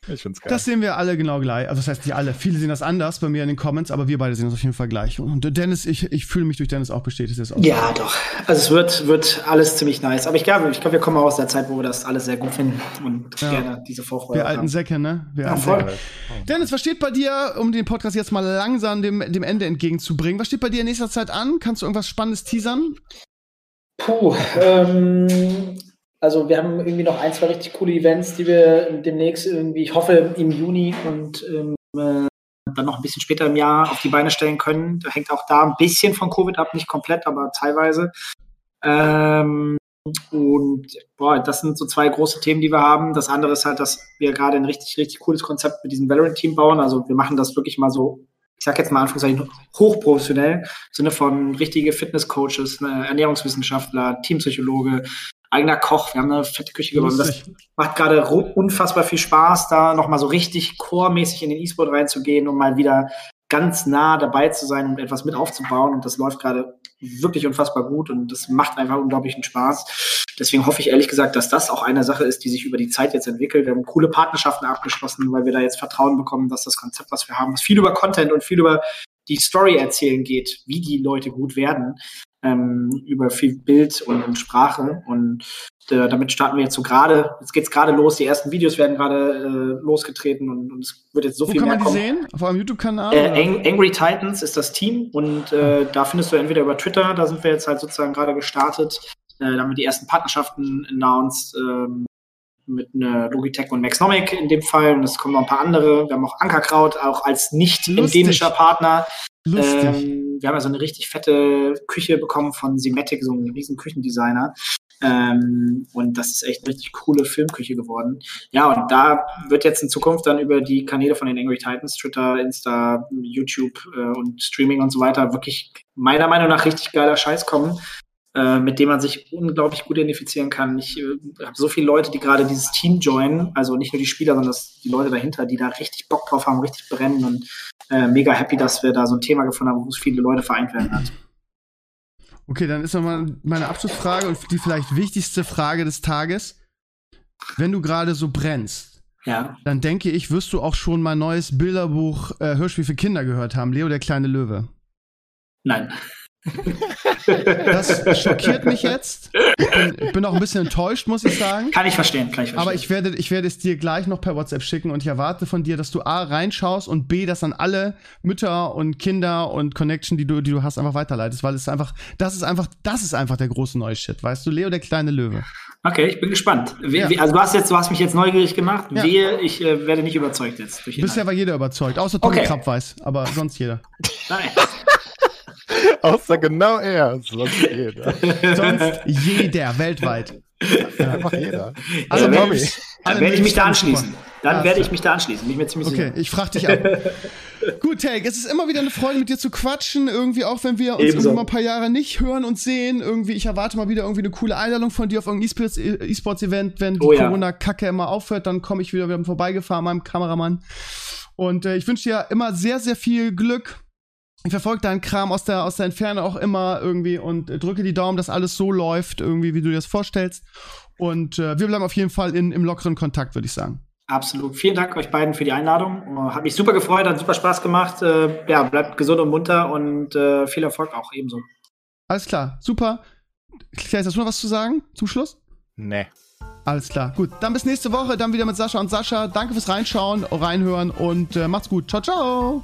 Ich find's geil. Das sehen wir alle genau gleich. Also das heißt nicht alle. Viele sehen das anders bei mir in den Comments, aber wir beide sehen das auf jeden Fall gleich. Und Dennis, ich, ich fühle mich durch Dennis auch bestätigt. Ist auch Ja, doch. Also es wird, wird alles ziemlich nice. Aber ich glaube, ich glaube, wir kommen auch aus der Zeit, wo wir das alles sehr gut finden und Ja. gerne diese Vorfreude wir alten haben. Säcke, ne? Wir Ja, alten voll. Säcke. Dennis, was steht bei dir, um den Podcast jetzt mal langsam dem, dem Ende entgegenzubringen? Was steht bei dir in nächster Zeit an? Kannst du irgendwas Spannendes teasern? Puh, ähm, Also wir haben irgendwie noch ein, zwei richtig coole Events, die wir demnächst irgendwie, ich hoffe im Juni und ähm, äh, dann noch ein bisschen später im Jahr auf die Beine stellen können. Da hängt auch da ein bisschen von Covid ab, nicht komplett, aber teilweise. Ähm, und boah, das sind so zwei große Themen, die wir haben. Das andere ist halt, dass wir gerade ein richtig, richtig cooles Konzept mit diesem Valorant-Team bauen. Also wir machen das wirklich mal so, ich sag jetzt mal Anführungszeichen, hochprofessionell, im Sinne von richtige Fitnesscoaches, ne, Ernährungswissenschaftler, Teampsychologe, eigener Koch. Wir haben eine fette Küche gewonnen. Das macht gerade unfassbar viel Spaß, da nochmal so richtig core-mäßig in den E-Sport reinzugehen und mal wieder ganz nah dabei zu sein und etwas mit aufzubauen. Und das läuft gerade wirklich unfassbar gut und das macht einfach unglaublichen Spaß. Deswegen hoffe ich ehrlich gesagt, dass das auch eine Sache ist, die sich über die Zeit jetzt entwickelt. Wir haben coole Partnerschaften abgeschlossen, weil wir da jetzt Vertrauen bekommen, dass das Konzept, was wir haben, was viel über Content und viel über die Story erzählen geht, wie die Leute gut werden, ähm, über viel Bild und, Sprache. Und äh, damit starten wir jetzt so gerade, jetzt geht's gerade los, die ersten Videos werden gerade äh, losgetreten und, und, es wird jetzt so Wo viel kann mehr man die kommen. sehen? Auf eurem YouTube-Kanal? Äh? Ang Angry Titans ist das Team und äh, da findest du entweder über Twitter, da sind wir jetzt halt sozusagen gerade gestartet, äh, da haben wir die ersten Partnerschaften announced, ähm, mit einer Logitech und Maxnomic in dem Fall und es kommen noch ein paar andere. Wir haben auch Ankerkraut, auch als nicht endemischer Partner. Lustig. Ähm, wir haben also eine richtig fette Küche bekommen von Simatic, so einem riesen Küchendesigner. Ähm, und das ist echt eine richtig coole Filmküche geworden. Ja, und da wird jetzt in Zukunft dann über die Kanäle von den Angry Titans, Twitter, Insta, YouTube äh, und Streaming und so weiter wirklich meiner Meinung nach richtig geiler Scheiß kommen, äh, mit dem man sich unglaublich gut identifizieren kann. Ich äh, habe so viele Leute, die gerade dieses Team joinen, also nicht nur die Spieler, sondern das, die Leute dahinter, die da richtig Bock drauf haben, richtig brennen und äh, mega happy, dass wir da so ein Thema gefunden haben, wo es viele Leute vereint werden hat. Okay, dann ist nochmal meine Abschlussfrage und die vielleicht wichtigste Frage des Tages. Wenn du gerade so brennst, Ja. dann denke ich, wirst du auch schon mein neues Bilderbuch äh, Hörspiel für Kinder gehört haben, Leo der kleine Löwe. Nein. Das schockiert mich jetzt. Ich bin, auch ein bisschen enttäuscht, muss ich sagen. Kann ich verstehen, kann ich verstehen. Aber ich werde, ich werde es dir gleich noch per WhatsApp schicken und ich erwarte von dir, dass du A reinschaust und B, das an alle Mütter und Kinder und Connection, die du, die du hast, einfach weiterleitest, weil es einfach, das ist einfach, das ist einfach der große neue Shit, weißt du, Leo der kleine Löwe. Okay, ich bin gespannt. We Ja. also du hast jetzt, du hast mich jetzt neugierig gemacht. Ja. Wehe, ich äh, werde nicht überzeugt jetzt. Bisher war jeder überzeugt, außer Tommy Okay. Krapp weiß, aber sonst jeder. Nein. Außer genau er. Sonst jeder. Sonst jeder, weltweit. Einfach jeder. Alle Dann Tommy. Dann werde ich mich da anschließen. Dann Ja, werde ich mich da anschließen. Bin ich mir ziemlich Okay, sicher. ich frag dich ab. Gut, Take, es ist immer wieder eine Freude, mit dir zu quatschen. Irgendwie auch, wenn wir uns Ebenso. irgendwie mal ein paar Jahre nicht hören und sehen. Irgendwie, ich erwarte mal wieder irgendwie eine coole Einladung von dir auf irgendein E-Sports- E-Sports-Event. Wenn die Oh ja. Corona-Kacke immer aufhört, dann komme ich wieder, wieder vorbeigefahren, meinem Kameramann. Und äh, ich wünsche dir immer sehr, sehr viel Glück. Ich verfolge deinen Kram aus der, aus der Entferne auch immer irgendwie und drücke die Daumen, dass alles so läuft, irgendwie, wie du dir das vorstellst. Und äh, wir bleiben auf jeden Fall in, im lockeren Kontakt, würde ich sagen. Absolut. Vielen Dank euch beiden für die Einladung. Äh, Hat mich super gefreut, hat super Spaß gemacht. Äh, Ja, bleibt gesund und munter und äh, viel Erfolg auch ebenso. Alles klar, super. Claes, hast du noch was zu sagen zum Schluss? Nee. Alles klar, gut. Dann bis nächste Woche, dann wieder mit Sascha und Sascha. Danke fürs Reinschauen, reinhören und äh, macht's gut. Ciao, ciao.